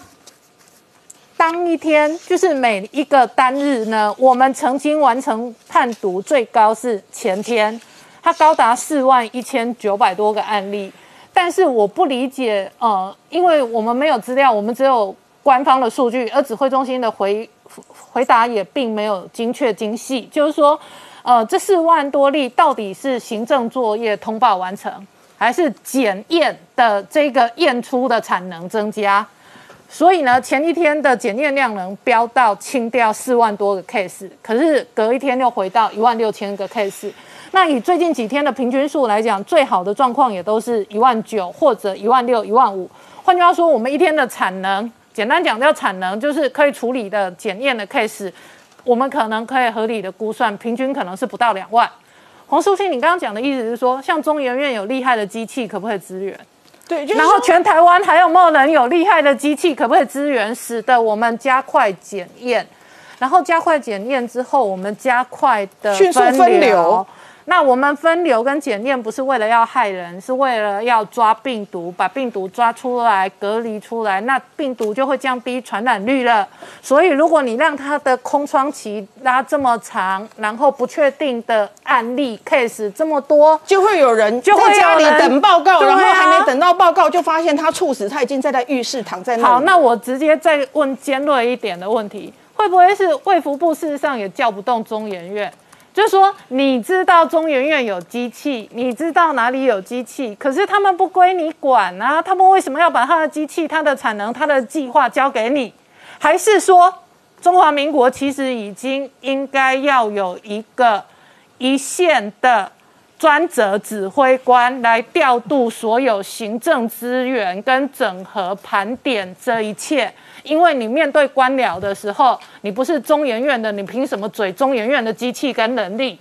当一天就是每一个单日呢，我们曾经完成判读最高是前天，它高达四万一千九百多个案例。但是我不理解，呃，因为我们没有资料，我们只有官方的数据，而指挥中心的回回答也并没有精确精细，就是说。呃，这四万多例到底是行政作业通报完成，还是检验的这个验出的产能增加？所以呢，前一天的检验量能飙到清掉四万多个 case，可是隔一天又回到一万六千个 case。那以最近几天的平均数来讲，最好的状况也都是一万九或者一万六、一万五。换句话说，我们一天的产能，简单讲叫产能，就是可以处理的检验的 case。我们可能可以合理的估算，平均可能是不到两万。黄淑清，你刚刚讲的意思是说，像中研院有厉害的机器，可不可以支援？对，然后全台湾还有没有人有厉害的机器，可不可以支援，使得我们加快检验，然后加快检验之后，我们加快的迅速分流。那我们分流跟检验不是为了要害人，是为了要抓病毒，把病毒抓出来隔离出来，那病毒就会降低传染率了。所以如果你让它的空窗期拉这么长，然后不确定的案例 case 这么多，就会有人就在家里等报告，然后还没等到报告就发现他猝死，他已经在在浴室躺在那。好，那我直接再问尖锐一点的问题。会会不会是卫福部事实上也叫不动中研院？就是说，你知道中研院有机器，你知道哪里有机器，可是他们不归你管啊，他们为什么要把他的机器、他的产能、他的计划交给你？还是说，中华民国其实已经应该要有一个一线的专责指挥官来调度所有行政资源跟整合盘点这一切？因为你面对官僚的时候，你不是中研院的，你凭什么嘴中研院的机器跟能力？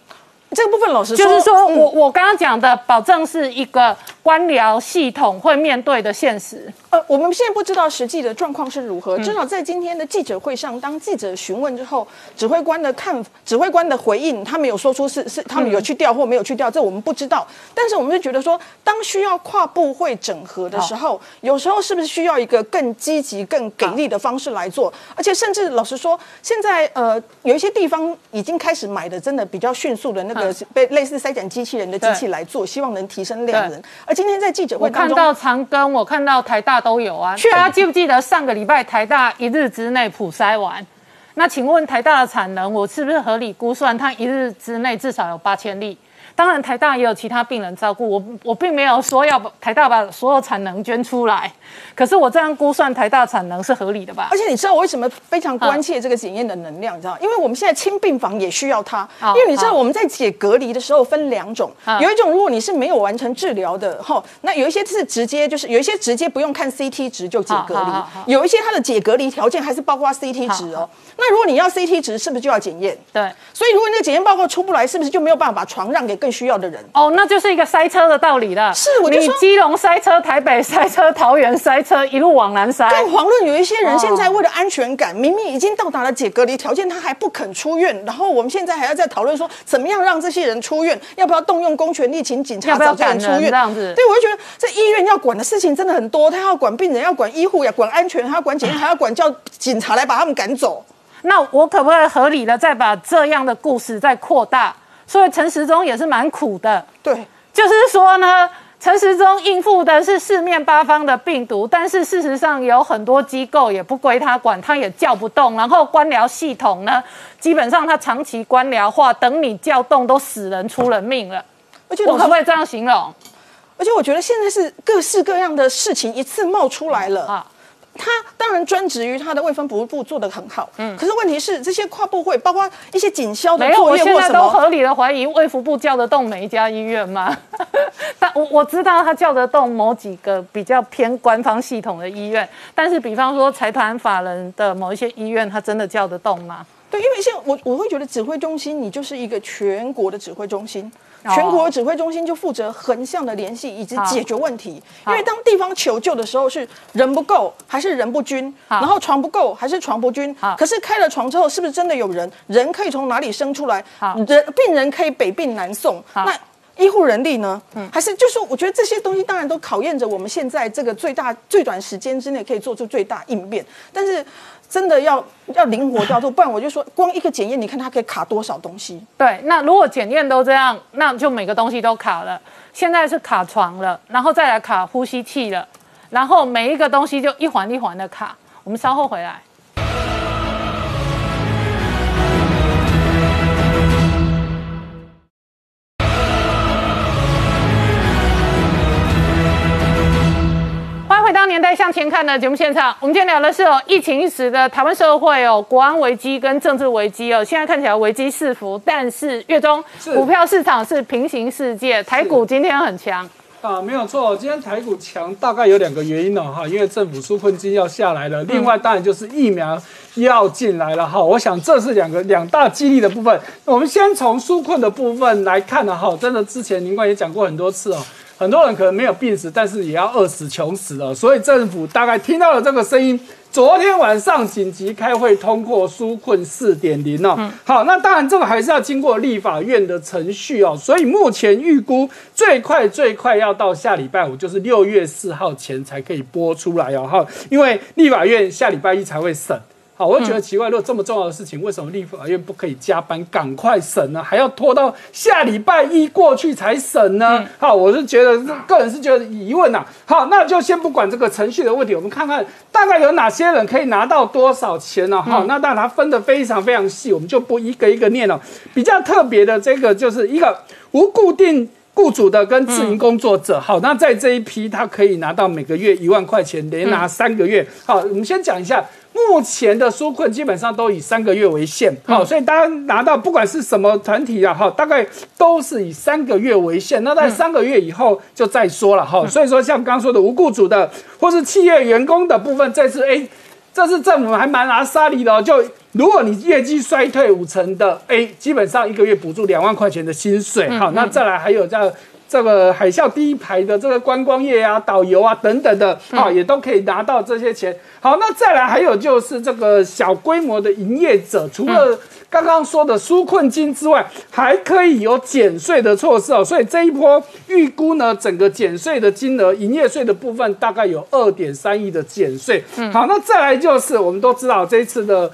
这个部分老实说，就是说我我刚刚讲的，保证是一个官僚系统会面对的现实。呃，我们现在不知道实际的状况是如何。至少在今天的记者会上，当记者询问之后，指挥官的看，指挥官的回应，他们有说出是是他们有去调或没有去调，这我们不知道。但是我们就觉得说，当需要跨部会整合的时候，有时候是不是需要一个更积极、更给力的方式来做？而且甚至老实说，现在呃有一些地方已经开始买的真的比较迅速的那个被类似筛检机器人的机器来做，希望能提升量能。而今天在记者会我看到长庚，我看到台大都有啊。大家记不记得上个礼拜台大一日之内普筛完？那请问台大的产能，我是不是合理估算，它一日之内至少有八千例？当然，台大也有其他病人照顾我，我并没有说要台大把所有产能捐出来。可是我这样估算，台大产能是合理的吧？而且你知道我为什么非常关切这个检验的能量？你知道，因为我们现在清病房也需要它。因为你知道我们在解隔离的时候分两种，有一种如果你是没有完成治疗的，哈，那有一些是直接就是有一些直接不用看 CT 值就解隔离，有一些它的解隔离条件还是包括 CT 值哦。那如果你要 CT 值，是不是就要检验？对。所以如果那个检验报告出不来，是不是就没有办法把床让给更需要的人？哦，那就是一个塞车的道理了。是，我就说基隆塞车，台北塞车，桃园塞车，一路往南塞。更遑论有一些人现在为了安全感，明明已经到达了解隔离条件，他还不肯出院。然后我们现在还要再讨论说，怎么样让这些人出院？要不要动用公权力，请警察要不要赶出院？这样子。对，我就觉得这医院要管的事情真的很多，他要管病人，要管医护，要管安全，还要管检验，还要管叫警察来把他们赶走。那我可不可以合理的再把这样的故事再扩大？所以陈时中也是蛮苦的。对，就是说呢，陈时中应付的是四面八方的病毒，但是事实上有很多机构也不归他管，他也叫不动。然后官僚系统呢，基本上他长期官僚化，等你叫动都死人出人命了。而且我可不可以这样形容？而且我觉得现在是各式各样的事情一次冒出来了啊。他当然专职于他的卫生服务部做得很好，嗯，可是问题是这些跨部会，包括一些警消的作业或什么，都合理的怀疑卫福部叫得动每一家医院吗？[laughs] 但我我知道他叫得动某几个比较偏官方系统的医院，但是比方说财团法人的某一些医院，他真的叫得动吗？对，因为现在我我会觉得指挥中心，你就是一个全国的指挥中心。全国指挥中心就负责横向的联系以及解决问题，因为当地方求救的时候是人不够还是人不均，然后床不够还是床不均，可是开了床之后是不是真的有人？人可以从哪里生出来？人病人可以北病南送，那医护人力呢？还是就是我觉得这些东西当然都考验着我们现在这个最大最短时间之内可以做出最大应变，但是。真的要要灵活调度，不然我就说，光一个检验，你看它可以卡多少东西？对，那如果检验都这样，那就每个东西都卡了。现在是卡床了，然后再来卡呼吸器了，然后每一个东西就一环一环的卡。我们稍后回来。年代向前看的节目现场，我们今天聊的是哦，疫情一时的台湾社会哦，国安危机跟政治危机哦，现在看起来危机四伏，但是月中股票市场是平行世界，台股今天很强啊，没有错，今天台股强大概有两个原因哦哈，因为政府纾困金要下来了，另外当然就是疫苗要进来了哈，我想这是两个两大激励的部分。我们先从纾困的部分来看呢哈，真的之前林冠也讲过很多次哦。很多人可能没有病死，但是也要饿死、穷死了。所以政府大概听到了这个声音，昨天晚上紧急开会通过纾困四点零哦。好，那当然这个还是要经过立法院的程序哦。所以目前预估最快最快要到下礼拜五，就是六月四号前才可以播出来哦。哈，因为立法院下礼拜一才会审。好，我会觉得奇怪，如果这么重要的事情，为什么立法院不可以加班赶快审呢？还要拖到下礼拜一过去才审呢？好，我是觉得个人是觉得疑问呐。好，那就先不管这个程序的问题，我们看看大概有哪些人可以拿到多少钱呢？好，那当然它分的非常非常细，我们就不一个一个念了。比较特别的这个就是一个无固定。雇主的跟自营工作者，好，那在这一批他可以拿到每个月一万块钱，连拿三个月。好，我们先讲一下目前的纾困，基本上都以三个月为限。好，所以大家拿到不管是什么团体啊，哈，大概都是以三个月为限。那在三个月以后就再说了，哈。所以说像刚刚说的无雇主的或是企业员工的部分，这次哎。这次政府还蛮拿沙利的哦，就如果你业绩衰退五成的，哎，基本上一个月补助两万块钱的薪水。好，那再来还有这这个海啸第一排的这个观光业啊、导游啊等等的，啊，也都可以拿到这些钱。好，那再来还有就是这个小规模的营业者，除了刚刚说的纾困金之外，还可以有减税的措施哦。所以这一波预估呢，整个减税的金额，营业税的部分大概有二点三亿的减税。好，那再来就是我们都知道这一次的。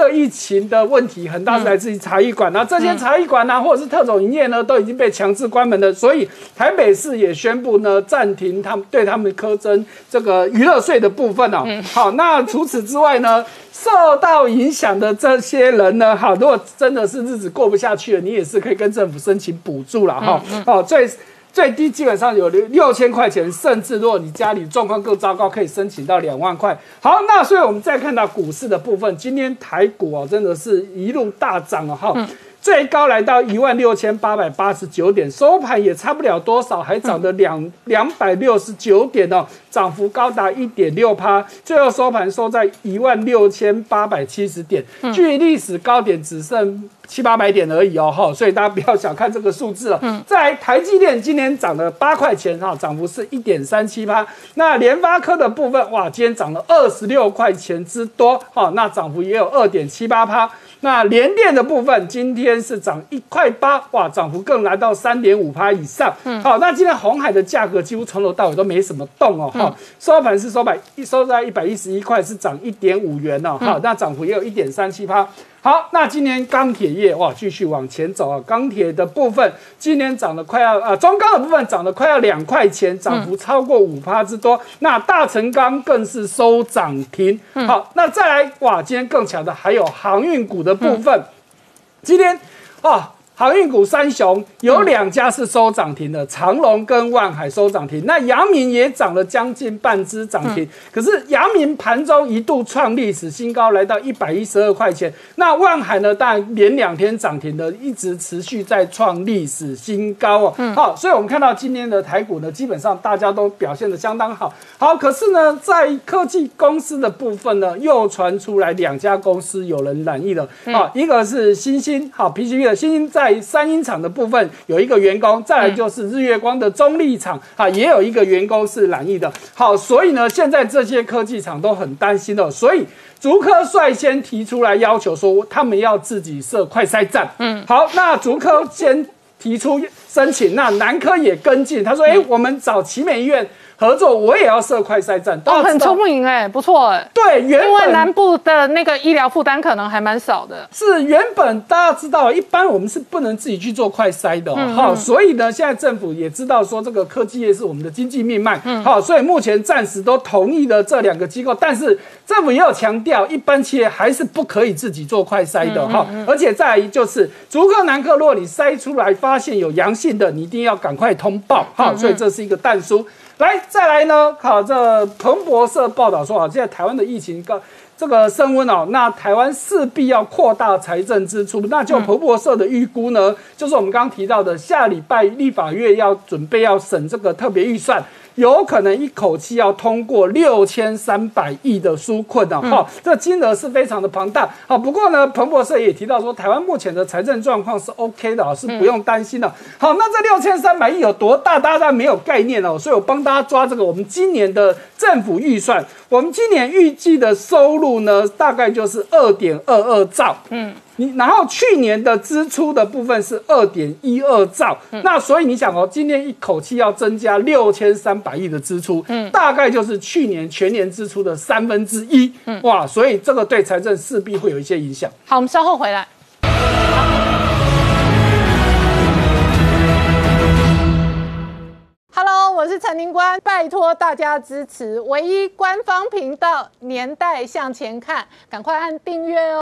这疫情的问题很大是来自于茶艺馆，那这些茶艺馆呢，或者是特种营业呢，都已经被强制关门了。所以台北市也宣布呢，暂停他们对他们苛征这个娱乐税的部分哦。好，那除此之外呢，受到影响的这些人呢，好，如果真的是日子过不下去了，你也是可以跟政府申请补助了哈。好，最。最低基本上有六六千块钱，甚至如果你家里状况更糟糕，可以申请到两万块。好，那所以我们再看到股市的部分，今天台股哦，真的是一路大涨了哈。最高来到一万六千八百八十九点，收盘也差不了多少，还涨了 [laughs] 两两百六十九点哦，涨幅高达一点六趴，最后收盘收在一万六千八百七十点，距历史高点只剩七八百点而已哦哈，所以大家不要小看这个数字了。在台积电今年涨了八块钱哈，涨幅是一点三七趴。那联发科的部分哇，今天涨了二十六块钱之多哈，那涨幅也有二点七八趴。那联电的部分今天是涨一块八，哇，涨幅更来到三点五趴以上。嗯，好，那今天红海的价格几乎从头到尾都没什么动哦，哈，收盘是收百一收在一百一十一块，是涨一点五元哦，好，那涨幅也有一点三七趴。好，那今年钢铁业哇，继续往前走啊！钢铁的部分今年涨了快要啊，中钢的部分涨了快要两块钱，涨幅超过五趴之多。那大成钢更是收涨停。好，那再来哇，今天更强的还有航运股的部分，今天啊。航运股三雄有两家是收涨停的，长隆跟万海收涨停。那阳明也涨了将近半只涨停，可是阳明盘中一度创历史新高，来到一百一十二块钱。那万海呢，当然连两天涨停的，一直持续在创历史新高哦。好，所以我们看到今天的台股呢，基本上大家都表现的相当好。好，可是呢，在科技公司的部分呢，又传出来两家公司有人染疫了。好，一个是新星，好 PCB 的新星在。三英厂的部分有一个员工，再来就是日月光的中立厂啊，也有一个员工是染疫的。好，所以呢，现在这些科技厂都很担心了，所以竹科率先提出来要求说，他们要自己设快筛站。嗯，好，那竹科先提出申请，那南科也跟进，他说，哎，我们找奇美医院。合作，我也要设快筛站，哦，很聪明哎，不错哎。对，原本南部的那个医疗负担可能还蛮少的。是原本大家知道，一般我们是不能自己去做快筛的，好，所以呢，现在政府也知道说这个科技业是我们的经济命脉，好，所以目前暂时都同意了这两个机构，但是政府也有强调，一般企业还是不可以自己做快筛的，哈，而且再来就是逐客南克，如果你筛出来发现有阳性的，你一定要赶快通报，好，所以这是一个弹书。来，再来呢？好，这彭博社报道说啊，现在台湾的疫情高，这个升温哦，那台湾势必要扩大财政支出。那就彭博社的预估呢，就是我们刚刚提到的，下礼拜立法院要准备要审这个特别预算。有可能一口气要通过六千三百亿的纾困的哈，这金额是非常的庞大。好，不过呢，彭博社也提到说，台湾目前的财政状况是 OK 的啊，是不用担心的。好，那这六千三百亿有多大，大家没有概念哦，所以我帮大家抓这个我们今年的政府预算，我们今年预计的收入呢，大概就是二点二二兆。嗯。你然后去年的支出的部分是二点一二兆，那所以你想哦，今年一口气要增加六千三百亿的支出，嗯，大概就是去年全年支出的三分之一，嗯，哇，所以这个对财政势必会有一些影响。好，我们稍后回来。Hello，我是陈宁官，拜托大家支持唯一官方频道《年代向前看》，赶快按订阅哦。